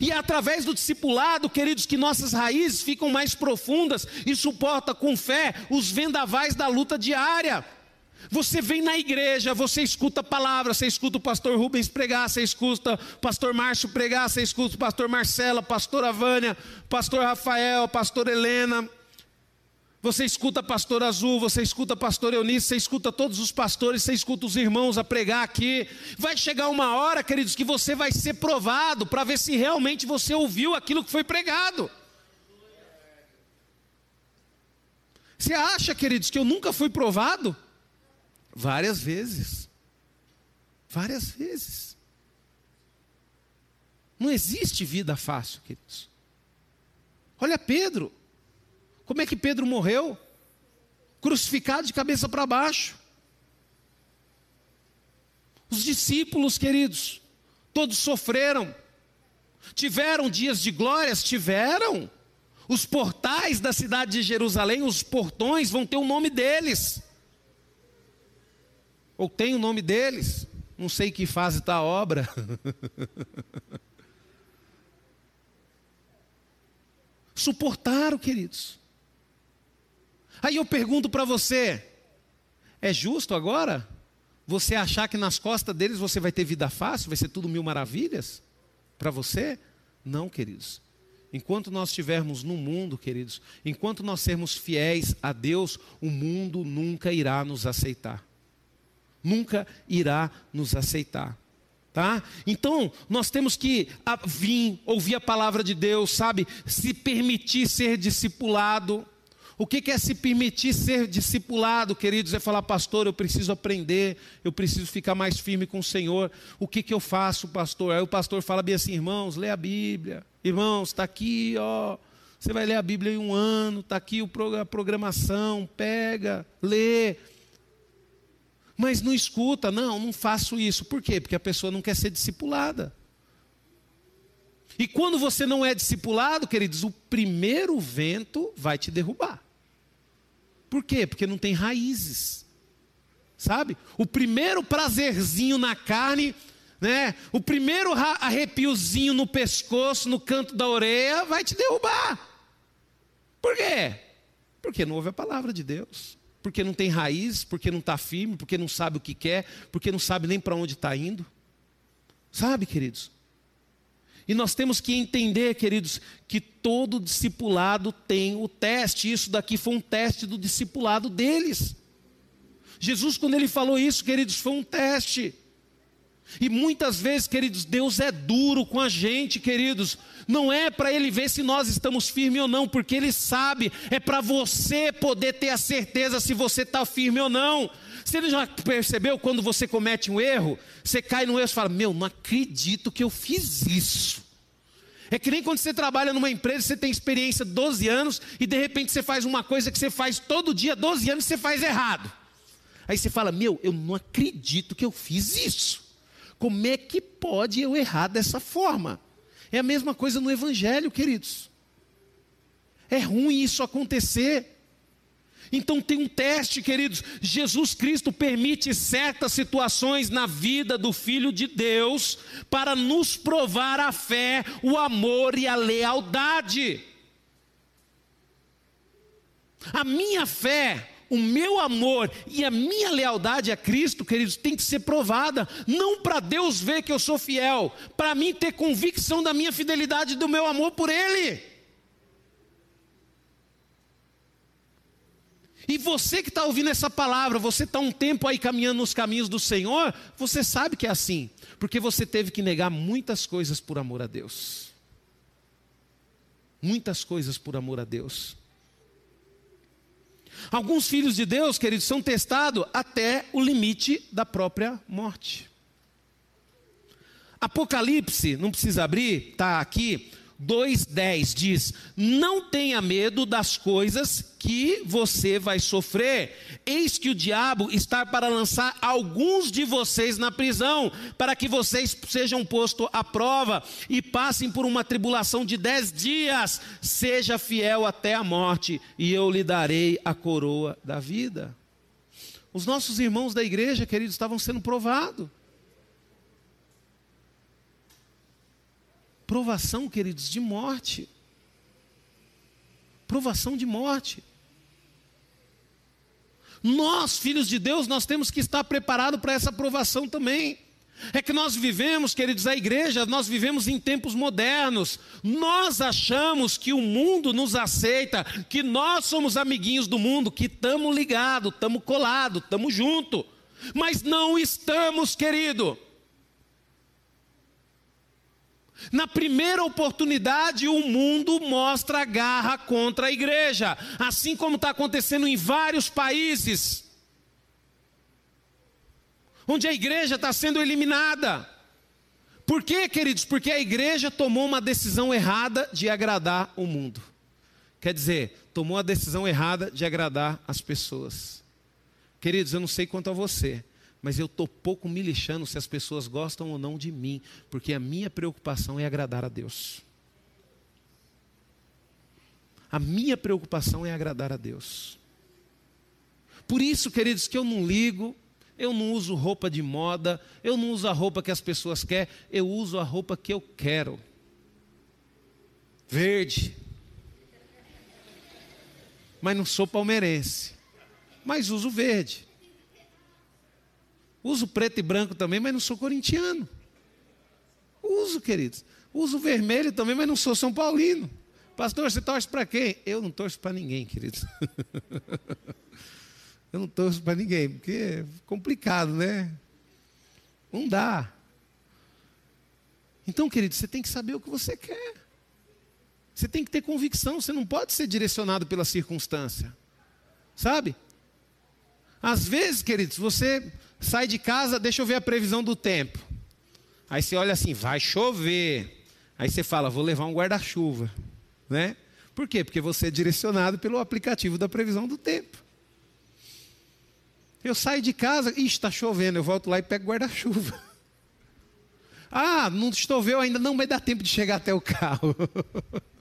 Speaker 1: E é através do discipulado, queridos, que nossas raízes ficam mais profundas e suporta com fé os vendavais da luta diária. Você vem na igreja, você escuta a palavra, você escuta o pastor Rubens pregar, você escuta o pastor Márcio pregar, você escuta o pastor Marcela, pastor Vânia, pastor Rafael, pastor Helena, você escuta pastor Azul, você escuta pastor Eunice, você escuta todos os pastores, você escuta os irmãos a pregar aqui. Vai chegar uma hora, queridos, que você vai ser provado para ver se realmente você ouviu aquilo que foi pregado. Você acha, queridos, que eu nunca fui provado? Várias vezes. Várias vezes. Não existe vida fácil, queridos. Olha Pedro. Como é que Pedro morreu? Crucificado de cabeça para baixo. Os discípulos, queridos, todos sofreram. Tiveram dias de glórias? Tiveram. Os portais da cidade de Jerusalém, os portões, vão ter o nome deles. Ou tem o nome deles. Não sei que fase está a obra. *laughs* Suportaram, queridos. Aí eu pergunto para você: é justo agora você achar que nas costas deles você vai ter vida fácil, vai ser tudo mil maravilhas para você? Não, queridos. Enquanto nós estivermos no mundo, queridos, enquanto nós sermos fiéis a Deus, o mundo nunca irá nos aceitar. Nunca irá nos aceitar. Tá? Então, nós temos que vir, ouvir a palavra de Deus, sabe? Se permitir ser discipulado o que é se permitir ser discipulado, queridos? É falar, pastor, eu preciso aprender, eu preciso ficar mais firme com o Senhor. O que, que eu faço, pastor? Aí o pastor fala bem assim, irmãos, lê a Bíblia. Irmãos, está aqui, ó. Você vai ler a Bíblia em um ano, está aqui a programação, pega, lê. Mas não escuta, não, não faço isso. Por quê? Porque a pessoa não quer ser discipulada. E quando você não é discipulado, queridos, o primeiro vento vai te derrubar. Por quê? Porque não tem raízes. Sabe? O primeiro prazerzinho na carne, né? O primeiro arrepiozinho no pescoço, no canto da orelha, vai te derrubar. Por quê? Porque não ouve a palavra de Deus. Porque não tem raiz, porque não está firme, porque não sabe o que quer, porque não sabe nem para onde está indo. Sabe, queridos? E nós temos que entender, queridos, que todo discipulado tem o teste. Isso daqui foi um teste do discipulado deles. Jesus, quando ele falou isso, queridos, foi um teste. E muitas vezes, queridos, Deus é duro com a gente, queridos. Não é para Ele ver se nós estamos firmes ou não, porque Ele sabe, é para você poder ter a certeza se você está firme ou não. Você já percebeu quando você comete um erro, você cai no erro e fala: Meu, não acredito que eu fiz isso. É que nem quando você trabalha numa empresa, você tem experiência 12 anos e de repente você faz uma coisa que você faz todo dia, 12 anos, você faz errado. Aí você fala: Meu, eu não acredito que eu fiz isso. Como é que pode eu errar dessa forma? É a mesma coisa no Evangelho, queridos. É ruim isso acontecer. Então tem um teste, queridos. Jesus Cristo permite certas situações na vida do Filho de Deus para nos provar a fé, o amor e a lealdade. A minha fé, o meu amor e a minha lealdade a Cristo, queridos, tem que ser provada, não para Deus ver que eu sou fiel, para mim ter convicção da minha fidelidade e do meu amor por Ele. E você que está ouvindo essa palavra, você está um tempo aí caminhando nos caminhos do Senhor, você sabe que é assim, porque você teve que negar muitas coisas por amor a Deus. Muitas coisas por amor a Deus. Alguns filhos de Deus, queridos, são testados até o limite da própria morte. Apocalipse, não precisa abrir, está aqui. 2,10 diz: Não tenha medo das coisas que você vai sofrer. Eis que o diabo está para lançar alguns de vocês na prisão, para que vocês sejam postos à prova e passem por uma tribulação de dez dias. Seja fiel até a morte, e eu lhe darei a coroa da vida. Os nossos irmãos da igreja, queridos, estavam sendo provados. Provação, queridos, de morte. Provação de morte. Nós, filhos de Deus, nós temos que estar preparados para essa provação também. É que nós vivemos, queridos, a igreja, nós vivemos em tempos modernos. Nós achamos que o mundo nos aceita, que nós somos amiguinhos do mundo, que estamos ligados, estamos colados, estamos juntos. Mas não estamos, querido. Na primeira oportunidade, o mundo mostra garra contra a igreja, assim como está acontecendo em vários países, onde a igreja está sendo eliminada. Por quê, queridos? Porque a igreja tomou uma decisão errada de agradar o mundo. Quer dizer, tomou a decisão errada de agradar as pessoas. Queridos, eu não sei quanto a você, mas eu estou pouco me lixando se as pessoas gostam ou não de mim, porque a minha preocupação é agradar a Deus. A minha preocupação é agradar a Deus. Por isso, queridos, que eu não ligo, eu não uso roupa de moda, eu não uso a roupa que as pessoas querem, eu uso a roupa que eu quero. Verde. Mas não sou palmeirense. Mas uso verde. Uso preto e branco também, mas não sou corintiano. Uso, queridos. Uso vermelho também, mas não sou São Paulino. Pastor, você torce para quem? Eu não torço para ninguém, queridos. *laughs* Eu não torço para ninguém, porque é complicado, né? Não dá. Então, querido, você tem que saber o que você quer. Você tem que ter convicção, você não pode ser direcionado pela circunstância. Sabe? Às vezes, queridos, você sai de casa, deixa eu ver a previsão do tempo. Aí você olha assim, vai chover. Aí você fala, vou levar um guarda-chuva, né? Por quê? Porque você é direcionado pelo aplicativo da previsão do tempo. Eu saio de casa, ixi, está chovendo, eu volto lá e pego guarda-chuva. *laughs* Ah, não choveu ainda, não vai dar tempo de chegar até o carro. *laughs*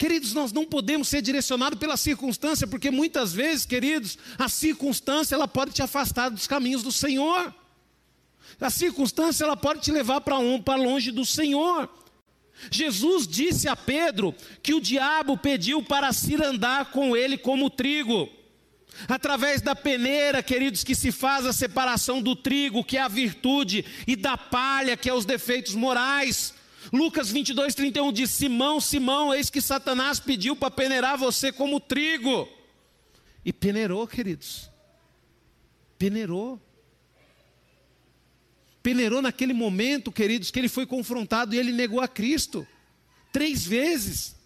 Speaker 1: Queridos, nós não podemos ser direcionados pela circunstância, porque muitas vezes, queridos, a circunstância ela pode te afastar dos caminhos do Senhor. A circunstância ela pode te levar para um, para longe do Senhor. Jesus disse a Pedro que o diabo pediu para se andar com ele como trigo. Através da peneira, queridos, que se faz a separação do trigo, que é a virtude, e da palha, que é os defeitos morais. Lucas 22, 31 diz: Simão, Simão, eis que Satanás pediu para peneirar você como trigo. E peneirou, queridos. Peneirou. Peneirou naquele momento, queridos, que ele foi confrontado e ele negou a Cristo. Três vezes.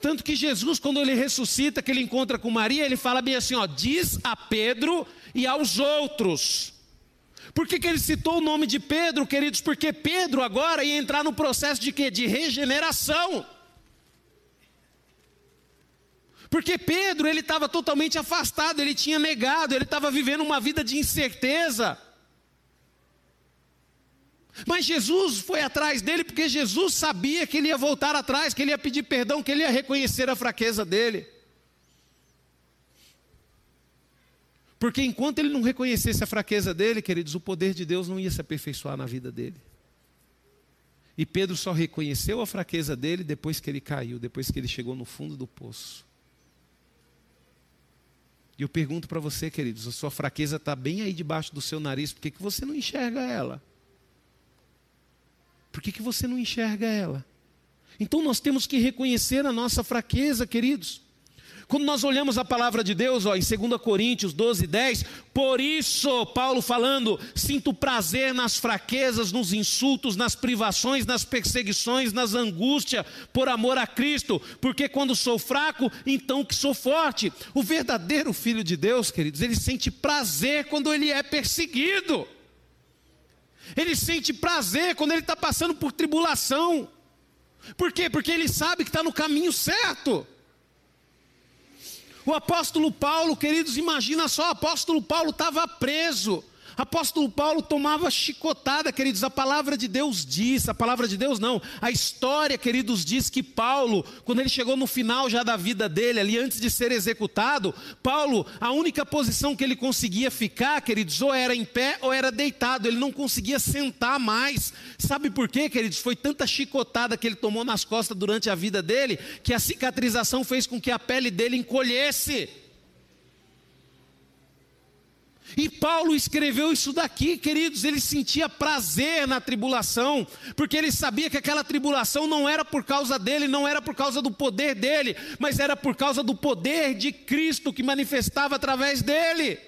Speaker 1: Tanto que Jesus, quando ele ressuscita, que ele encontra com Maria, ele fala bem assim: ó, diz a Pedro e aos outros. Por que, que ele citou o nome de Pedro, queridos? Porque Pedro agora ia entrar no processo de quê? De regeneração. Porque Pedro, ele estava totalmente afastado, ele tinha negado, ele estava vivendo uma vida de incerteza. Mas Jesus foi atrás dele porque Jesus sabia que ele ia voltar atrás, que ele ia pedir perdão, que ele ia reconhecer a fraqueza dele. Porque enquanto ele não reconhecesse a fraqueza dele, queridos, o poder de Deus não ia se aperfeiçoar na vida dele. E Pedro só reconheceu a fraqueza dele depois que ele caiu, depois que ele chegou no fundo do poço. E eu pergunto para você, queridos, a sua fraqueza está bem aí debaixo do seu nariz, por que, que você não enxerga ela? Por que, que você não enxerga ela? Então nós temos que reconhecer a nossa fraqueza, queridos. Quando nós olhamos a palavra de Deus, ó, em 2 Coríntios 12, 10, por isso, Paulo falando, sinto prazer nas fraquezas, nos insultos, nas privações, nas perseguições, nas angústias, por amor a Cristo, porque quando sou fraco, então que sou forte. O verdadeiro filho de Deus, queridos, ele sente prazer quando ele é perseguido, ele sente prazer quando ele está passando por tribulação. Por quê? Porque ele sabe que está no caminho certo. O apóstolo Paulo, queridos, imagina só, o apóstolo Paulo estava preso. Apóstolo Paulo tomava chicotada, queridos. A palavra de Deus diz, a palavra de Deus não, a história, queridos, diz que Paulo, quando ele chegou no final já da vida dele, ali antes de ser executado, Paulo, a única posição que ele conseguia ficar, queridos, ou era em pé ou era deitado, ele não conseguia sentar mais. Sabe por quê, queridos? Foi tanta chicotada que ele tomou nas costas durante a vida dele, que a cicatrização fez com que a pele dele encolhesse. E Paulo escreveu isso daqui, queridos, ele sentia prazer na tribulação, porque ele sabia que aquela tribulação não era por causa dele, não era por causa do poder dele, mas era por causa do poder de Cristo que manifestava através dele.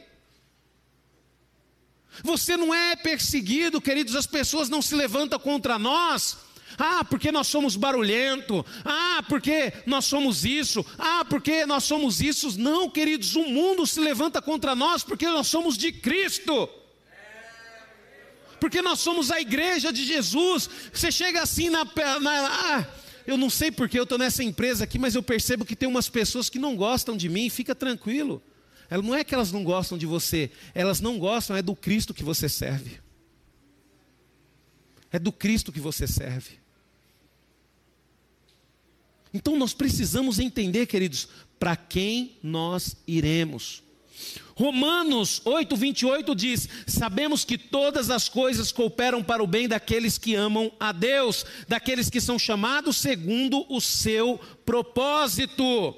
Speaker 1: Você não é perseguido, queridos, as pessoas não se levantam contra nós ah, porque nós somos barulhento. Ah, porque nós somos isso. Ah, porque nós somos isso. Não, queridos, o mundo se levanta contra nós porque nós somos de Cristo. Porque nós somos a igreja de Jesus. Você chega assim na. na ah, eu não sei porque eu estou nessa empresa aqui, mas eu percebo que tem umas pessoas que não gostam de mim. Fica tranquilo. Não é que elas não gostam de você, elas não gostam, é do Cristo que você serve. É do Cristo que você serve. Então nós precisamos entender, queridos, para quem nós iremos. Romanos 8, 28 diz: Sabemos que todas as coisas cooperam para o bem daqueles que amam a Deus, daqueles que são chamados segundo o seu propósito.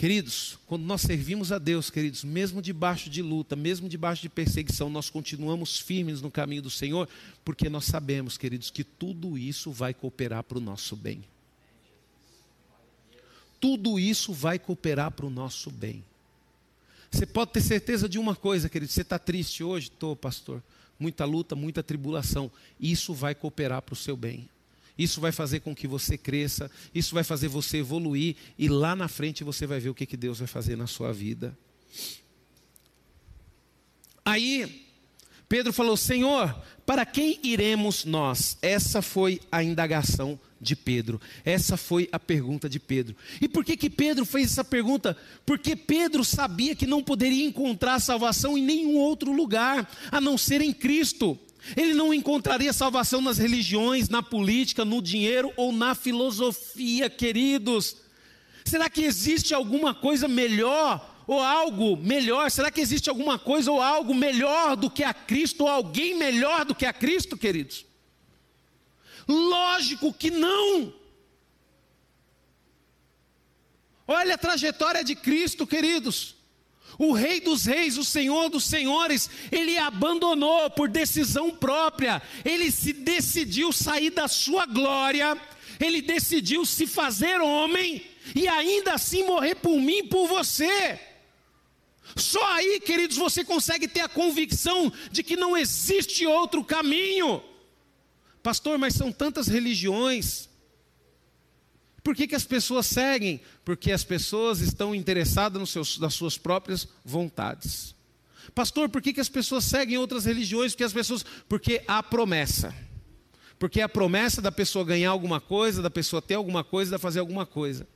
Speaker 1: Queridos, quando nós servimos a Deus, queridos, mesmo debaixo de luta, mesmo debaixo de perseguição, nós continuamos firmes no caminho do Senhor, porque nós sabemos, queridos, que tudo isso vai cooperar para o nosso bem. Tudo isso vai cooperar para o nosso bem. Você pode ter certeza de uma coisa, querido, você está triste hoje? Estou, pastor. Muita luta, muita tribulação. Isso vai cooperar para o seu bem. Isso vai fazer com que você cresça, isso vai fazer você evoluir e lá na frente você vai ver o que, que Deus vai fazer na sua vida. Aí, Pedro falou: Senhor, para quem iremos nós? Essa foi a indagação de Pedro. Essa foi a pergunta de Pedro. E por que que Pedro fez essa pergunta? Porque Pedro sabia que não poderia encontrar salvação em nenhum outro lugar a não ser em Cristo. Ele não encontraria salvação nas religiões, na política, no dinheiro ou na filosofia, queridos. Será que existe alguma coisa melhor ou algo melhor? Será que existe alguma coisa ou algo melhor do que a Cristo ou alguém melhor do que a Cristo, queridos? Lógico que não. Olha a trajetória de Cristo, queridos o Rei dos Reis, o Senhor dos Senhores, ele abandonou por decisão própria, ele se decidiu sair da sua glória, ele decidiu se fazer homem e ainda assim morrer por mim e por você. Só aí, queridos, você consegue ter a convicção de que não existe outro caminho. Pastor, mas são tantas religiões, por que, que as pessoas seguem? Porque as pessoas estão interessadas nos seus, nas suas próprias vontades. Pastor, por que, que as pessoas seguem outras religiões? Porque as pessoas. Porque há promessa. Porque a promessa da pessoa ganhar alguma coisa, da pessoa ter alguma coisa, da fazer alguma coisa.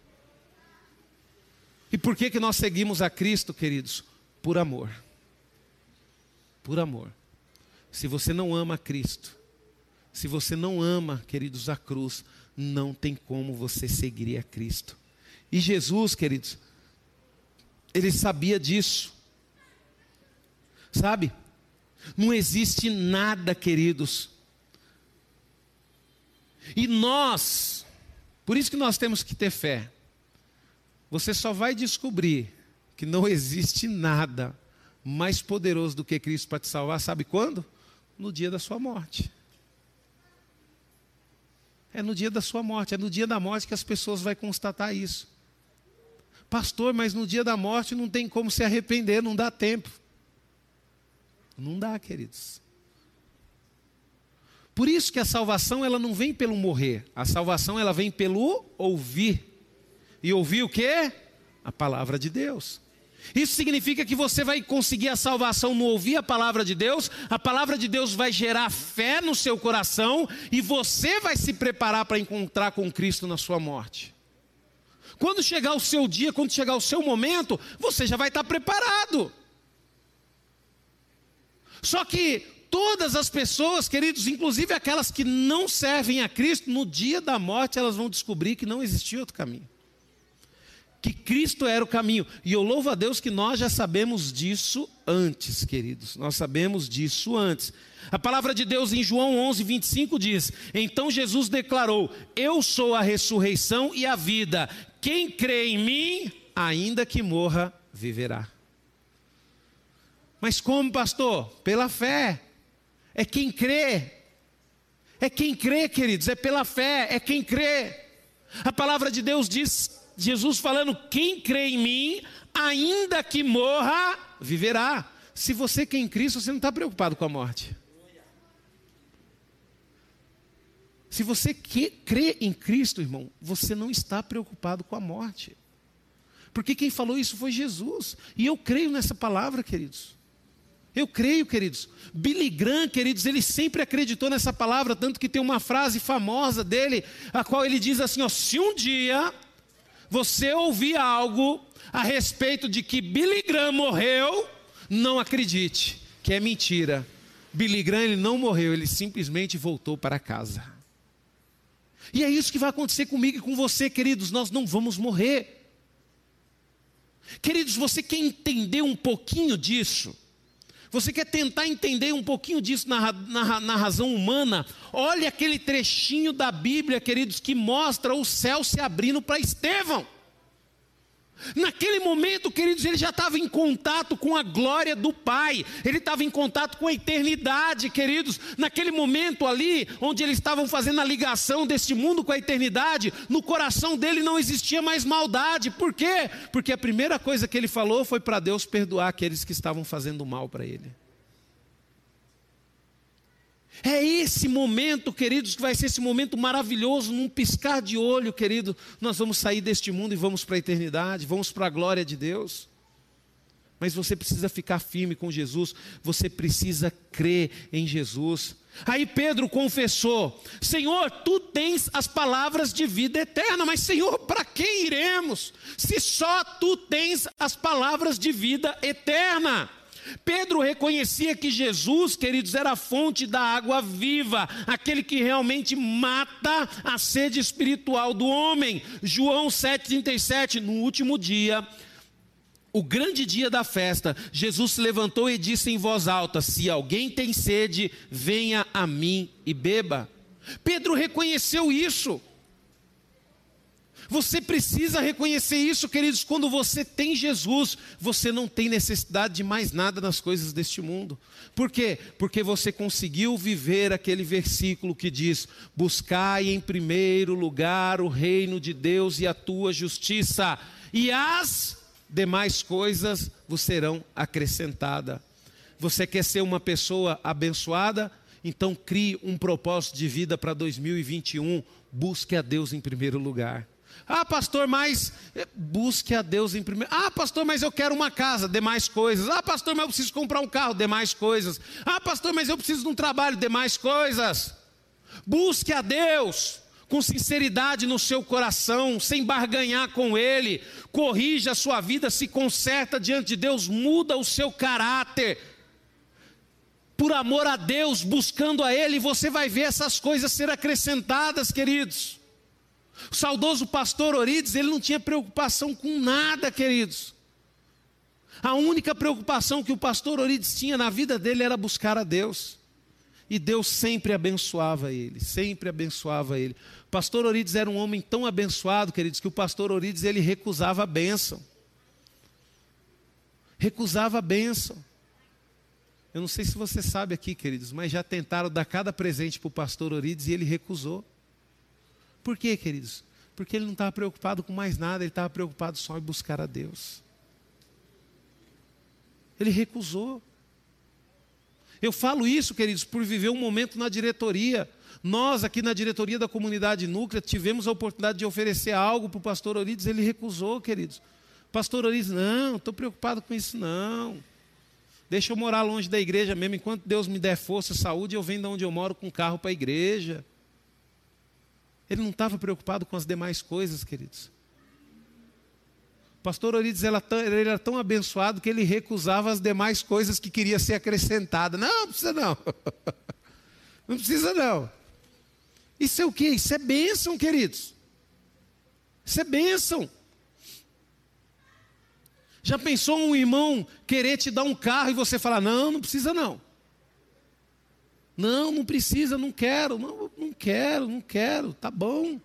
Speaker 1: E por que, que nós seguimos a Cristo, queridos? Por amor. Por amor. Se você não ama Cristo, se você não ama, queridos, a cruz, não tem como você seguir a Cristo. E Jesus, queridos, ele sabia disso. Sabe? Não existe nada, queridos. E nós, por isso que nós temos que ter fé. Você só vai descobrir que não *laughs* existe nada mais poderoso do que Cristo para te salvar, sabe quando? No dia da sua morte. É no dia da sua morte, é no dia da morte que as pessoas vão constatar isso. Pastor, mas no dia da morte não tem como se arrepender, não dá tempo. Não dá, queridos. Por isso que a salvação ela não vem pelo morrer, a salvação ela vem pelo ouvir. E ouvir o quê? A palavra de Deus. Isso significa que você vai conseguir a salvação no ouvir a palavra de Deus, a palavra de Deus vai gerar fé no seu coração e você vai se preparar para encontrar com Cristo na sua morte. Quando chegar o seu dia, quando chegar o seu momento, você já vai estar preparado. Só que todas as pessoas, queridos, inclusive aquelas que não servem a Cristo, no dia da morte elas vão descobrir que não existia outro caminho que Cristo era o caminho. E eu louvo a Deus que nós já sabemos disso antes, queridos. Nós sabemos disso antes. A palavra de Deus em João 11, 25 diz: Então Jesus declarou: Eu sou a ressurreição e a vida. Quem crê em mim, ainda que morra, viverá. Mas como, pastor? Pela fé. É quem crê. É quem crê, queridos, é pela fé, é quem crê. A palavra de Deus diz Jesus falando: quem crê em mim, ainda que morra, viverá. Se você crê em Cristo, você não está preocupado com a morte. Se você crê em Cristo, irmão, você não está preocupado com a morte. Porque quem falou isso foi Jesus. E eu creio nessa palavra, queridos. Eu creio, queridos. Billy Graham, queridos, ele sempre acreditou nessa palavra, tanto que tem uma frase famosa dele, a qual ele diz assim: ó, se um dia você ouvir algo a respeito de que Billy Graham morreu, não acredite, que é mentira. Billy Graham ele não morreu, ele simplesmente voltou para casa. E é isso que vai acontecer comigo e com você, queridos, nós não vamos morrer. Queridos, você quer entender um pouquinho disso? Você quer tentar entender um pouquinho disso na, na, na, razão humana? Olha aquele trechinho da Bíblia, queridos, que mostra o céu se abrindo para Estevão. Naquele momento, queridos, ele já estava em contato com a glória do Pai, ele estava em contato com a eternidade, queridos. Naquele momento ali, onde eles estavam fazendo a ligação deste mundo com a eternidade, no coração dele não existia mais maldade. Por quê? Porque a primeira coisa que ele falou foi para Deus perdoar aqueles que estavam fazendo mal para ele. É esse momento, queridos, que vai ser esse momento maravilhoso, num piscar de olho, querido. Nós vamos sair deste mundo e vamos para a eternidade, vamos para a glória de Deus. Mas você precisa ficar firme com Jesus, você precisa crer em Jesus. Aí Pedro confessou: Senhor, tu tens as palavras de vida eterna, mas Senhor, para quem iremos? Se só tu tens as palavras de vida eterna. Pedro reconhecia que Jesus, queridos, era a fonte da água viva, aquele que realmente mata a sede espiritual do homem. João 7,37, no último dia, o grande dia da festa, Jesus se levantou e disse em voz alta: Se alguém tem sede, venha a mim e beba. Pedro reconheceu isso. Você precisa reconhecer isso, queridos. Quando você tem Jesus, você não tem necessidade de mais nada nas coisas deste mundo. Por quê? Porque você conseguiu viver aquele versículo que diz: Buscai em primeiro lugar o reino de Deus e a tua justiça, e as demais coisas vos serão acrescentadas. Você quer ser uma pessoa abençoada? Então crie um propósito de vida para 2021. Busque a Deus em primeiro lugar. Ah, pastor, mas eh, busque a Deus em primeiro. Ah, pastor, mas eu quero uma casa, demais coisas. Ah, pastor, mas eu preciso comprar um carro, demais coisas. Ah, pastor, mas eu preciso de um trabalho, demais coisas. Busque a Deus com sinceridade no seu coração, sem barganhar com Ele. Corrija a sua vida, se conserta diante de Deus, muda o seu caráter. Por amor a Deus, buscando a Ele, você vai ver essas coisas ser acrescentadas, queridos. O saudoso pastor Orides, ele não tinha preocupação com nada, queridos. A única preocupação que o pastor Orides tinha na vida dele era buscar a Deus. E Deus sempre abençoava ele, sempre abençoava ele. O pastor Orides era um homem tão abençoado, queridos, que o pastor Orides ele recusava a bênção. Recusava a bênção. Eu não sei se você sabe aqui, queridos, mas já tentaram dar cada presente para o pastor Orides e ele recusou. Por quê, queridos? Porque ele não estava preocupado com mais nada, ele estava preocupado só em buscar a Deus. Ele recusou. Eu falo isso, queridos, por viver um momento na diretoria. Nós, aqui na diretoria da comunidade Núclea, tivemos a oportunidade de oferecer algo para o pastor Orides, ele recusou, queridos. Pastor Orides, não, estou preocupado com isso, não. Deixa eu morar longe da igreja mesmo, enquanto Deus me der força, saúde, eu venho de onde eu moro com carro para a igreja. Ele não estava preocupado com as demais coisas, queridos. O pastor Orides ele era tão abençoado que ele recusava as demais coisas que queria ser acrescentada. Não, não precisa não. *laughs* Não precisa não. Isso é o que? Isso é bênção, queridos. Isso é bênção. Já pensou um irmão querer te dar um carro e você falar: não, não precisa não. Não, não precisa, não quero, não, não quero, não quero, tá bom.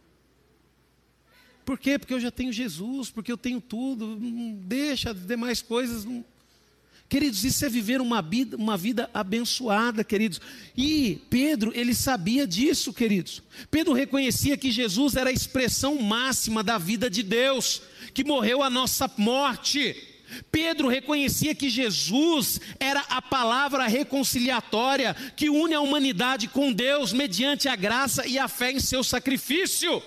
Speaker 1: Por quê? Porque eu já tenho Jesus, porque eu tenho tudo, não deixa as demais coisas. Não... Queridos, isso é viver uma vida, uma vida abençoada, queridos. E Pedro, ele sabia disso, queridos. Pedro reconhecia que Jesus era a expressão máxima da vida de Deus, que morreu a nossa morte. Pedro reconhecia que Jesus era a palavra reconciliatória que une a humanidade com Deus mediante a graça e a fé em seu sacrifício.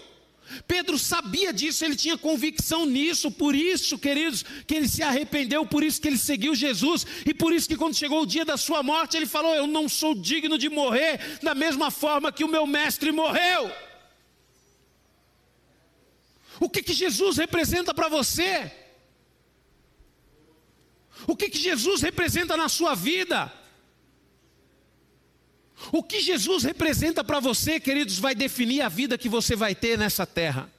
Speaker 1: Pedro sabia disso, ele tinha convicção nisso, por isso, queridos, que ele se arrependeu, por isso que ele seguiu Jesus, e por isso que quando chegou o dia da sua morte, ele falou: Eu não sou digno de morrer da mesma forma que o meu mestre morreu. O que, que Jesus representa para você? O que, que Jesus representa na sua vida? O que Jesus representa para você, queridos, vai definir a vida que você vai ter nessa terra.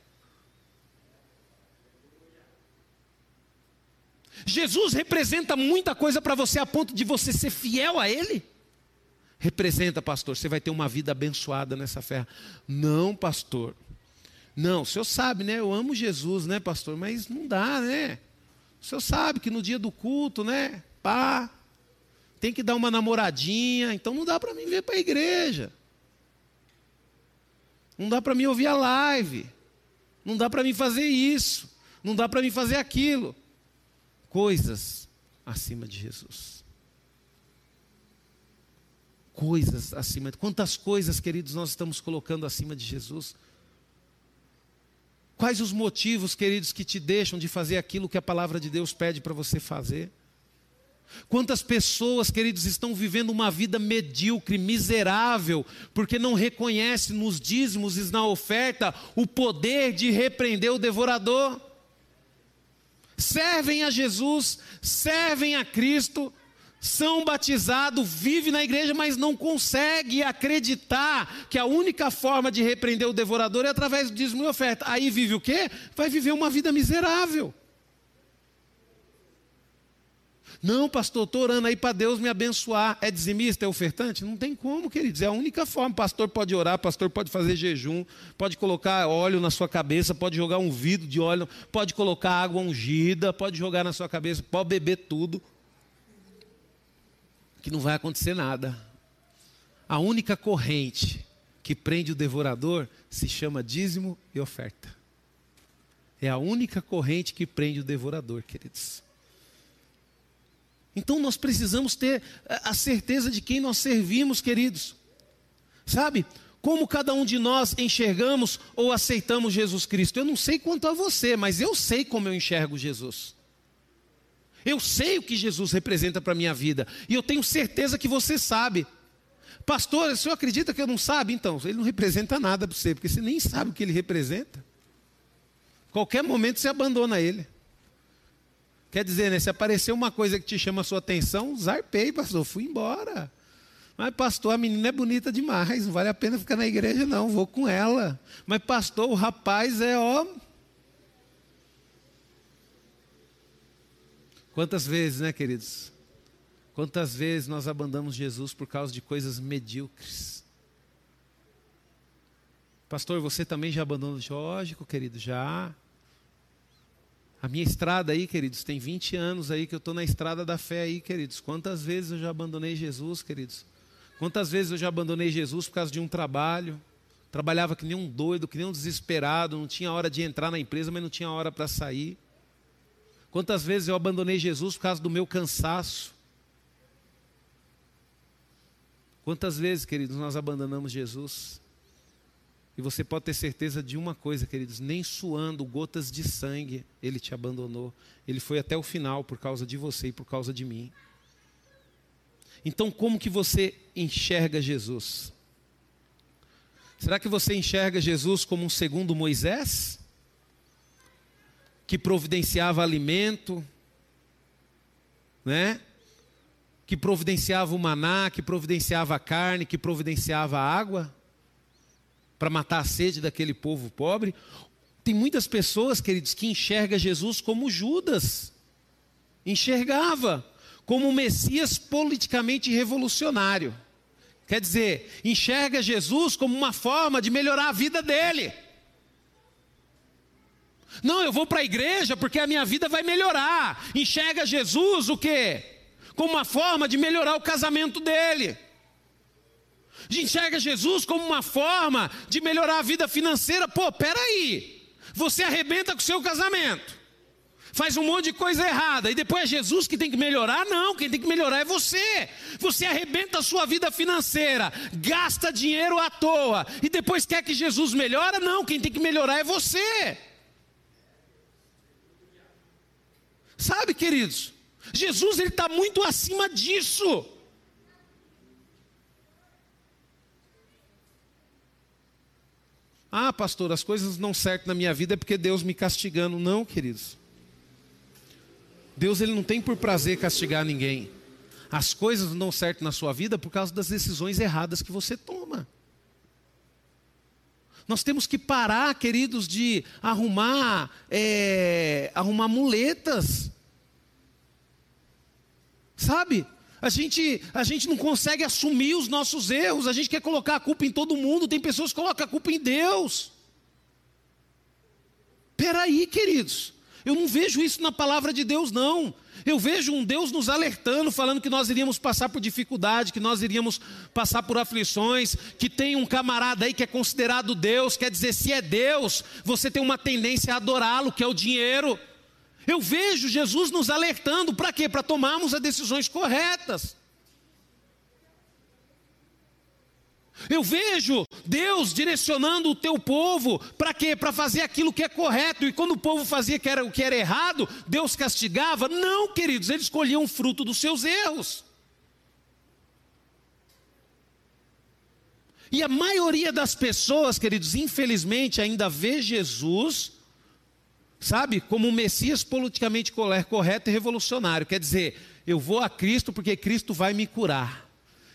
Speaker 1: Jesus representa muita coisa para você a ponto de você ser fiel a Ele? Representa, pastor, você vai ter uma vida abençoada nessa terra. Não, pastor. Não, o senhor sabe, né? Eu amo Jesus, né, pastor? Mas não dá, né? O senhor sabe que no dia do culto, né? Pá, tem que dar uma namoradinha, então não dá para mim vir para a igreja. Não dá para mim ouvir a live. Não dá para mim fazer isso. Não dá para mim fazer aquilo. Coisas acima de Jesus. Coisas acima. Quantas coisas, queridos, nós estamos colocando acima de Jesus? Quais os motivos, queridos, que te deixam de fazer aquilo que a palavra de Deus pede para você fazer? Quantas pessoas, queridos, estão vivendo uma vida medíocre, miserável, porque não reconhecem nos dízimos e na oferta o poder de repreender o devorador? Servem a Jesus, servem a Cristo, são batizados, vivem na igreja, mas não consegue acreditar que a única forma de repreender o devorador é através do dízimo e oferta. Aí vive o quê? Vai viver uma vida miserável. Não, pastor, estou orando aí para Deus me abençoar. É dizimista, é ofertante? Não tem como, queridos. É a única forma. Pastor pode orar, pastor pode fazer jejum, pode colocar óleo na sua cabeça, pode jogar um vidro de óleo, pode colocar água ungida, pode jogar na sua cabeça, pode beber tudo que não vai acontecer nada. A única corrente que prende o devorador se chama dízimo e oferta. É a única corrente que prende o devorador, queridos. Então nós precisamos ter a certeza de quem nós servimos, queridos. Sabe? Como cada um de nós enxergamos ou aceitamos Jesus Cristo. Eu não sei quanto a você, mas eu sei como eu enxergo Jesus. Eu sei o que Jesus representa para a minha vida. E eu tenho certeza que você sabe. Pastor, o senhor acredita que eu não sabe? Então, ele não representa nada para você, porque você nem sabe o que ele representa. Qualquer momento você abandona ele. Quer dizer, né, se aparecer uma coisa que te chama a sua atenção, zarpei, pastor, fui embora. Mas, pastor, a menina é bonita demais, não vale a pena ficar na igreja, não, vou com ela. Mas, pastor, o rapaz é, ó, Quantas vezes, né, queridos? Quantas vezes nós abandonamos Jesus por causa de coisas medíocres? Pastor, você também já abandonou? Lógico, querido, já. A minha estrada aí, queridos, tem 20 anos aí que eu estou na estrada da fé aí, queridos. Quantas vezes eu já abandonei Jesus, queridos? Quantas vezes eu já abandonei Jesus por causa de um trabalho? trabalhava que nem um doido, que nem um desesperado, não tinha hora de entrar na empresa, mas não tinha hora para sair. Quantas vezes eu abandonei Jesus por causa do meu cansaço? Quantas vezes, queridos, nós abandonamos Jesus? E você pode ter certeza de uma coisa, queridos: nem suando gotas de sangue, ele te abandonou. Ele foi até o final por causa de você e por causa de mim. Então, como que você enxerga Jesus? Será que você enxerga Jesus como um segundo Moisés? Que providenciava alimento, né? Que providenciava o maná, que providenciava a carne, que providenciava a água para matar a sede daquele povo pobre? Tem muitas pessoas, queridos, que enxergam Jesus como Judas. Enxergava como um Messias politicamente revolucionário. Quer dizer, enxerga Jesus como uma forma de melhorar a vida dele. Não, eu vou para a igreja porque a minha vida vai melhorar. Enxerga Jesus o quê? Como uma forma de melhorar o casamento dele. Enxerga Jesus como uma forma de melhorar a vida financeira. Pô, peraí. Você arrebenta com o seu casamento faz um monte de coisa errada, e depois é Jesus que tem que melhorar? Não, quem tem que melhorar é você. Você arrebenta a sua vida financeira, gasta dinheiro à toa, e depois quer que Jesus melhore? Não, quem tem que melhorar é você. Sabe, queridos, Jesus ele está muito acima disso. Ah, pastor, as coisas não certo na minha vida é porque Deus me castigando. Não, queridos. Deus ele não tem por prazer castigar ninguém. As coisas não dão certo na sua vida por causa das decisões erradas que você toma. Nós temos que parar, queridos, de arrumar, é, arrumar muletas. Sabe? A gente, a gente não consegue assumir os nossos erros, a gente quer colocar a culpa em todo mundo, tem pessoas que colocam a culpa em Deus. Peraí, queridos. Eu não vejo isso na palavra de Deus, não. Eu vejo um Deus nos alertando, falando que nós iríamos passar por dificuldade, que nós iríamos passar por aflições, que tem um camarada aí que é considerado Deus, quer dizer, se é Deus, você tem uma tendência a adorá-lo, que é o dinheiro. Eu vejo Jesus nos alertando, para quê? Para tomarmos as decisões corretas. Eu vejo Deus direcionando o teu povo para quê? Para fazer aquilo que é correto. E quando o povo fazia que era, o que era errado, Deus castigava? Não, queridos, eles escolhiam o fruto dos seus erros. E a maioria das pessoas, queridos, infelizmente ainda vê Jesus, sabe, como um Messias politicamente correto e revolucionário. Quer dizer, eu vou a Cristo porque Cristo vai me curar.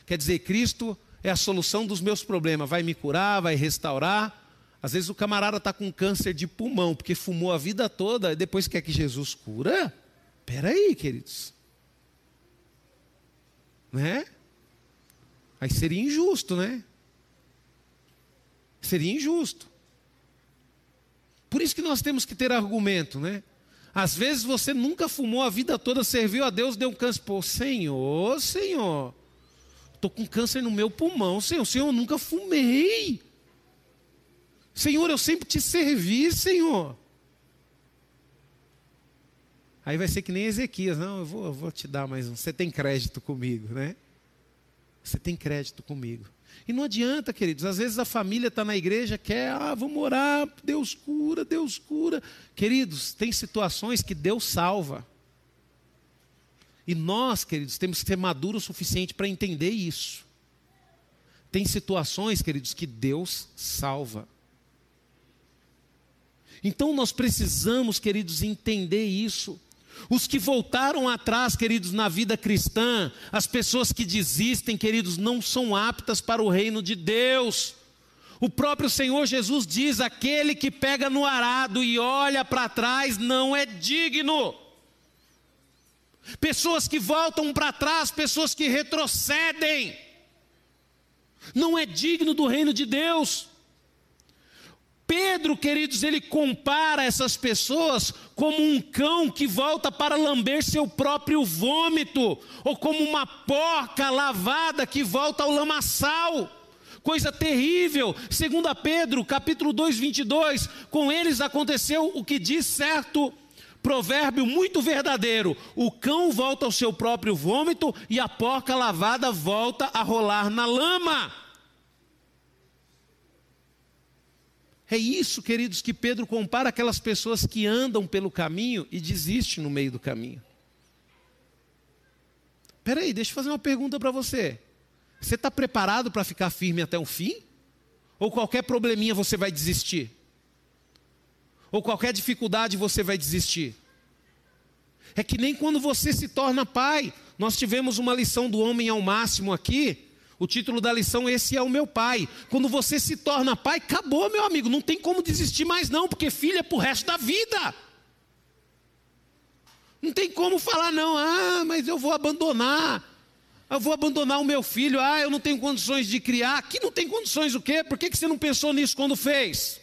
Speaker 1: Quer dizer, Cristo é a solução dos meus problemas, vai me curar, vai restaurar. Às vezes o camarada está com câncer de pulmão, porque fumou a vida toda e depois quer que Jesus cura? Espera aí, queridos. Né? Aí seria injusto, né? Seria injusto. Por isso que nós temos que ter argumento, né? Às vezes você nunca fumou a vida toda, serviu a Deus, deu um câncer. Pô, Senhor, Senhor, Estou com câncer no meu pulmão. Senhor, Senhor, eu nunca fumei. Senhor, eu sempre te servi, Senhor. Aí vai ser que nem Ezequias, não, eu vou, eu vou te dar mais um. Você tem crédito comigo, né? Você tem crédito comigo. E não adianta, queridos, às vezes a família está na igreja, quer, ah, vamos orar, Deus cura, Deus cura. Queridos, tem situações que Deus salva. E nós, queridos, temos que ser maduros o suficiente para entender isso. Tem situações, queridos, que Deus salva. Então nós precisamos, queridos, entender isso. Os que voltaram atrás, queridos, na vida cristã, as pessoas que desistem, queridos, não são aptas para o reino de Deus. O próprio Senhor Jesus diz: aquele que pega no arado e olha para trás não é digno pessoas que voltam para trás, pessoas que retrocedem. Não é digno do reino de Deus. Pedro, queridos, ele compara essas pessoas como um cão que volta para lamber seu próprio vômito, ou como uma porca lavada que volta ao lamaçal. Coisa terrível. Segundo Pedro, capítulo 2, 22, com eles aconteceu o que diz certo provérbio muito verdadeiro: o cão volta ao seu próprio vômito e a porca lavada volta a rolar na lama. É isso, queridos, que Pedro compara aquelas pessoas que andam pelo caminho e desistem no meio do caminho. Espera aí, deixa eu fazer uma pergunta para você. Você está preparado para ficar firme até o fim? Ou qualquer probleminha você vai desistir? Ou qualquer dificuldade você vai desistir? É que nem quando você se torna pai. Nós tivemos uma lição do homem ao máximo aqui. O título da lição, esse é o meu pai. Quando você se torna pai, acabou, meu amigo. Não tem como desistir mais, não, porque filho é para o resto da vida. Não tem como falar, não, ah, mas eu vou abandonar. Eu vou abandonar o meu filho, ah, eu não tenho condições de criar. Aqui não tem condições o quê? Por que, que você não pensou nisso quando fez?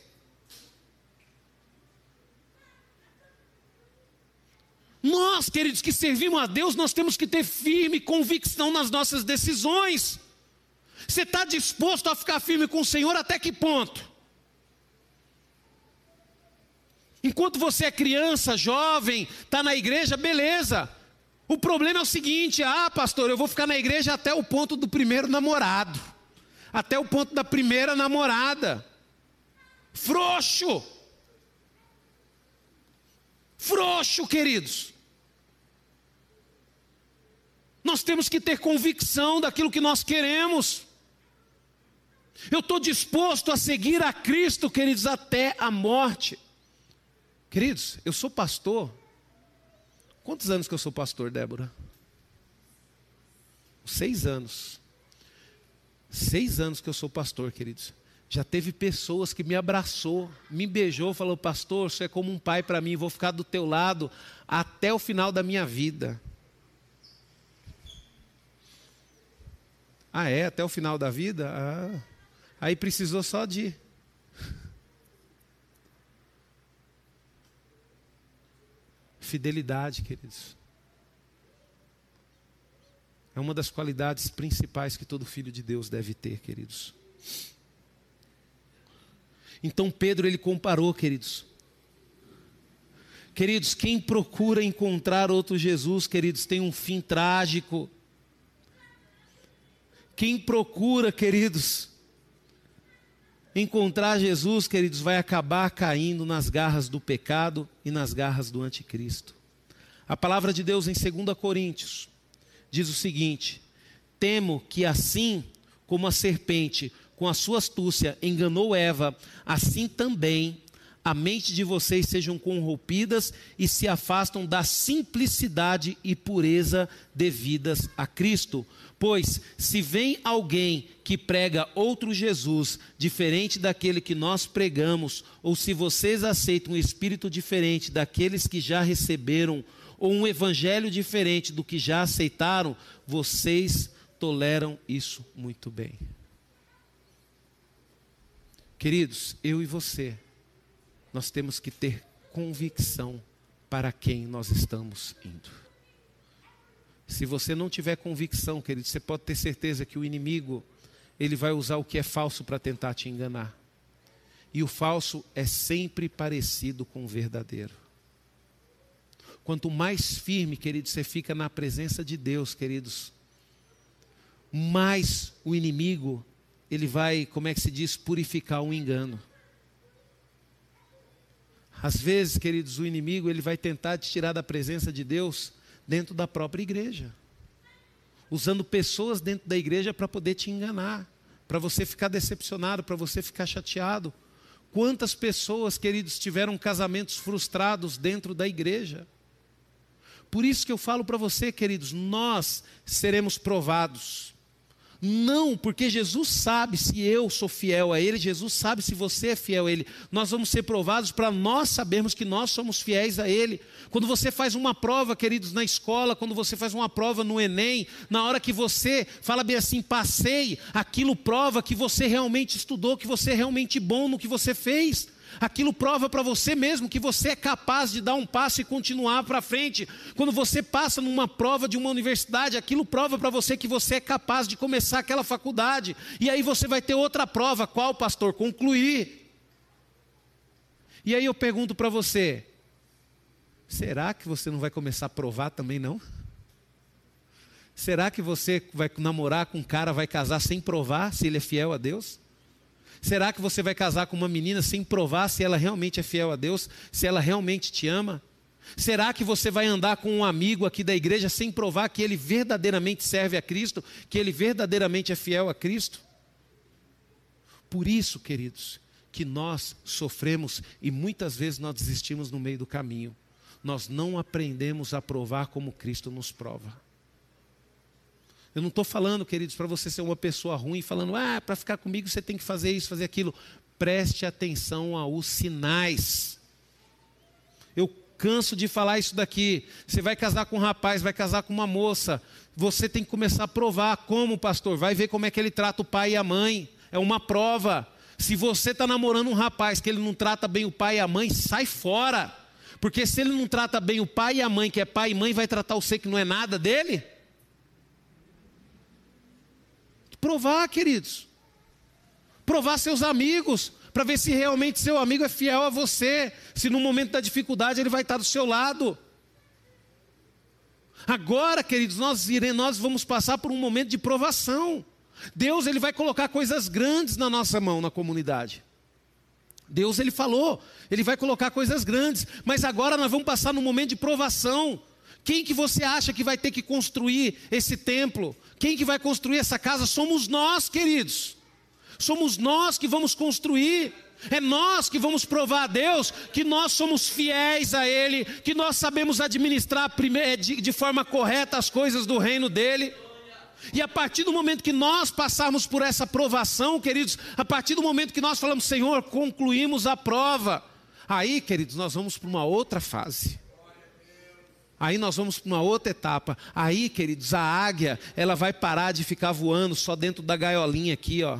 Speaker 1: Nós, queridos, que servimos a Deus, nós temos que ter firme convicção nas nossas decisões. Você está disposto a ficar firme com o Senhor até que ponto? Enquanto você é criança, jovem, está na igreja, beleza. O problema é o seguinte: ah, pastor, eu vou ficar na igreja até o ponto do primeiro namorado, até o ponto da primeira namorada. Frouxo. Frouxo, queridos. Nós temos que ter convicção daquilo que nós queremos. Eu estou disposto a seguir a Cristo, queridos, até a morte. Queridos, eu sou pastor. Quantos anos que eu sou pastor, Débora? Seis anos. Seis anos que eu sou pastor, queridos. Já teve pessoas que me abraçou, me beijou, falou: Pastor, você é como um pai para mim, vou ficar do teu lado até o final da minha vida. Ah, é? Até o final da vida? Ah, aí precisou só de Fidelidade, queridos. É uma das qualidades principais que todo filho de Deus deve ter, queridos. Então Pedro ele comparou, queridos. Queridos, quem procura encontrar outro Jesus, queridos, tem um fim trágico. Quem procura, queridos, encontrar Jesus, queridos, vai acabar caindo nas garras do pecado e nas garras do anticristo. A palavra de Deus em 2 Coríntios diz o seguinte: Temo que assim como a serpente, com a sua astúcia, enganou Eva, assim também a mente de vocês sejam corrompidas e se afastam da simplicidade e pureza devidas a Cristo. Pois, se vem alguém que prega outro Jesus, diferente daquele que nós pregamos, ou se vocês aceitam um espírito diferente daqueles que já receberam, ou um evangelho diferente do que já aceitaram, vocês toleram isso muito bem. Queridos, eu e você, nós temos que ter convicção para quem nós estamos indo. Se você não tiver convicção, querido, você pode ter certeza que o inimigo, ele vai usar o que é falso para tentar te enganar. E o falso é sempre parecido com o verdadeiro. Quanto mais firme, querido, você fica na presença de Deus, queridos, mais o inimigo, ele vai, como é que se diz, purificar o engano. Às vezes, queridos, o inimigo ele vai tentar te tirar da presença de Deus dentro da própria igreja, usando pessoas dentro da igreja para poder te enganar, para você ficar decepcionado, para você ficar chateado. Quantas pessoas, queridos, tiveram casamentos frustrados dentro da igreja? Por isso que eu falo para você, queridos, nós seremos provados. Não, porque Jesus sabe se eu sou fiel a Ele, Jesus sabe se você é fiel a Ele. Nós vamos ser provados para nós sabermos que nós somos fiéis a Ele. Quando você faz uma prova, queridos, na escola, quando você faz uma prova no Enem, na hora que você fala bem assim, passei, aquilo prova que você realmente estudou, que você é realmente bom no que você fez. Aquilo prova para você mesmo que você é capaz de dar um passo e continuar para frente. Quando você passa numa prova de uma universidade, aquilo prova para você que você é capaz de começar aquela faculdade. E aí você vai ter outra prova, qual, pastor? Concluir. E aí eu pergunto para você: será que você não vai começar a provar também não? Será que você vai namorar com um cara, vai casar sem provar se ele é fiel a Deus? Será que você vai casar com uma menina sem provar se ela realmente é fiel a Deus, se ela realmente te ama? Será que você vai andar com um amigo aqui da igreja sem provar que ele verdadeiramente serve a Cristo, que ele verdadeiramente é fiel a Cristo? Por isso, queridos, que nós sofremos e muitas vezes nós desistimos no meio do caminho. Nós não aprendemos a provar como Cristo nos prova. Eu não estou falando, queridos, para você ser uma pessoa ruim, falando, ah, para ficar comigo você tem que fazer isso, fazer aquilo. Preste atenção aos sinais. Eu canso de falar isso daqui. Você vai casar com um rapaz, vai casar com uma moça. Você tem que começar a provar como, pastor. Vai ver como é que ele trata o pai e a mãe. É uma prova. Se você está namorando um rapaz que ele não trata bem o pai e a mãe, sai fora. Porque se ele não trata bem o pai e a mãe, que é pai e mãe, vai tratar você que não é nada dele? Provar, queridos. Provar seus amigos, para ver se realmente seu amigo é fiel a você, se no momento da dificuldade ele vai estar do seu lado. Agora, queridos, nós iremos, nós vamos passar por um momento de provação. Deus ele vai colocar coisas grandes na nossa mão na comunidade. Deus ele falou, ele vai colocar coisas grandes, mas agora nós vamos passar num momento de provação. Quem que você acha que vai ter que construir esse templo? Quem que vai construir essa casa? Somos nós, queridos. Somos nós que vamos construir. É nós que vamos provar a Deus que nós somos fiéis a Ele, que nós sabemos administrar de forma correta as coisas do reino dEle. E a partir do momento que nós passarmos por essa provação, queridos, a partir do momento que nós falamos, Senhor, concluímos a prova, aí, queridos, nós vamos para uma outra fase. Aí nós vamos para uma outra etapa. Aí, queridos, a águia, ela vai parar de ficar voando só dentro da gaiolinha aqui, ó.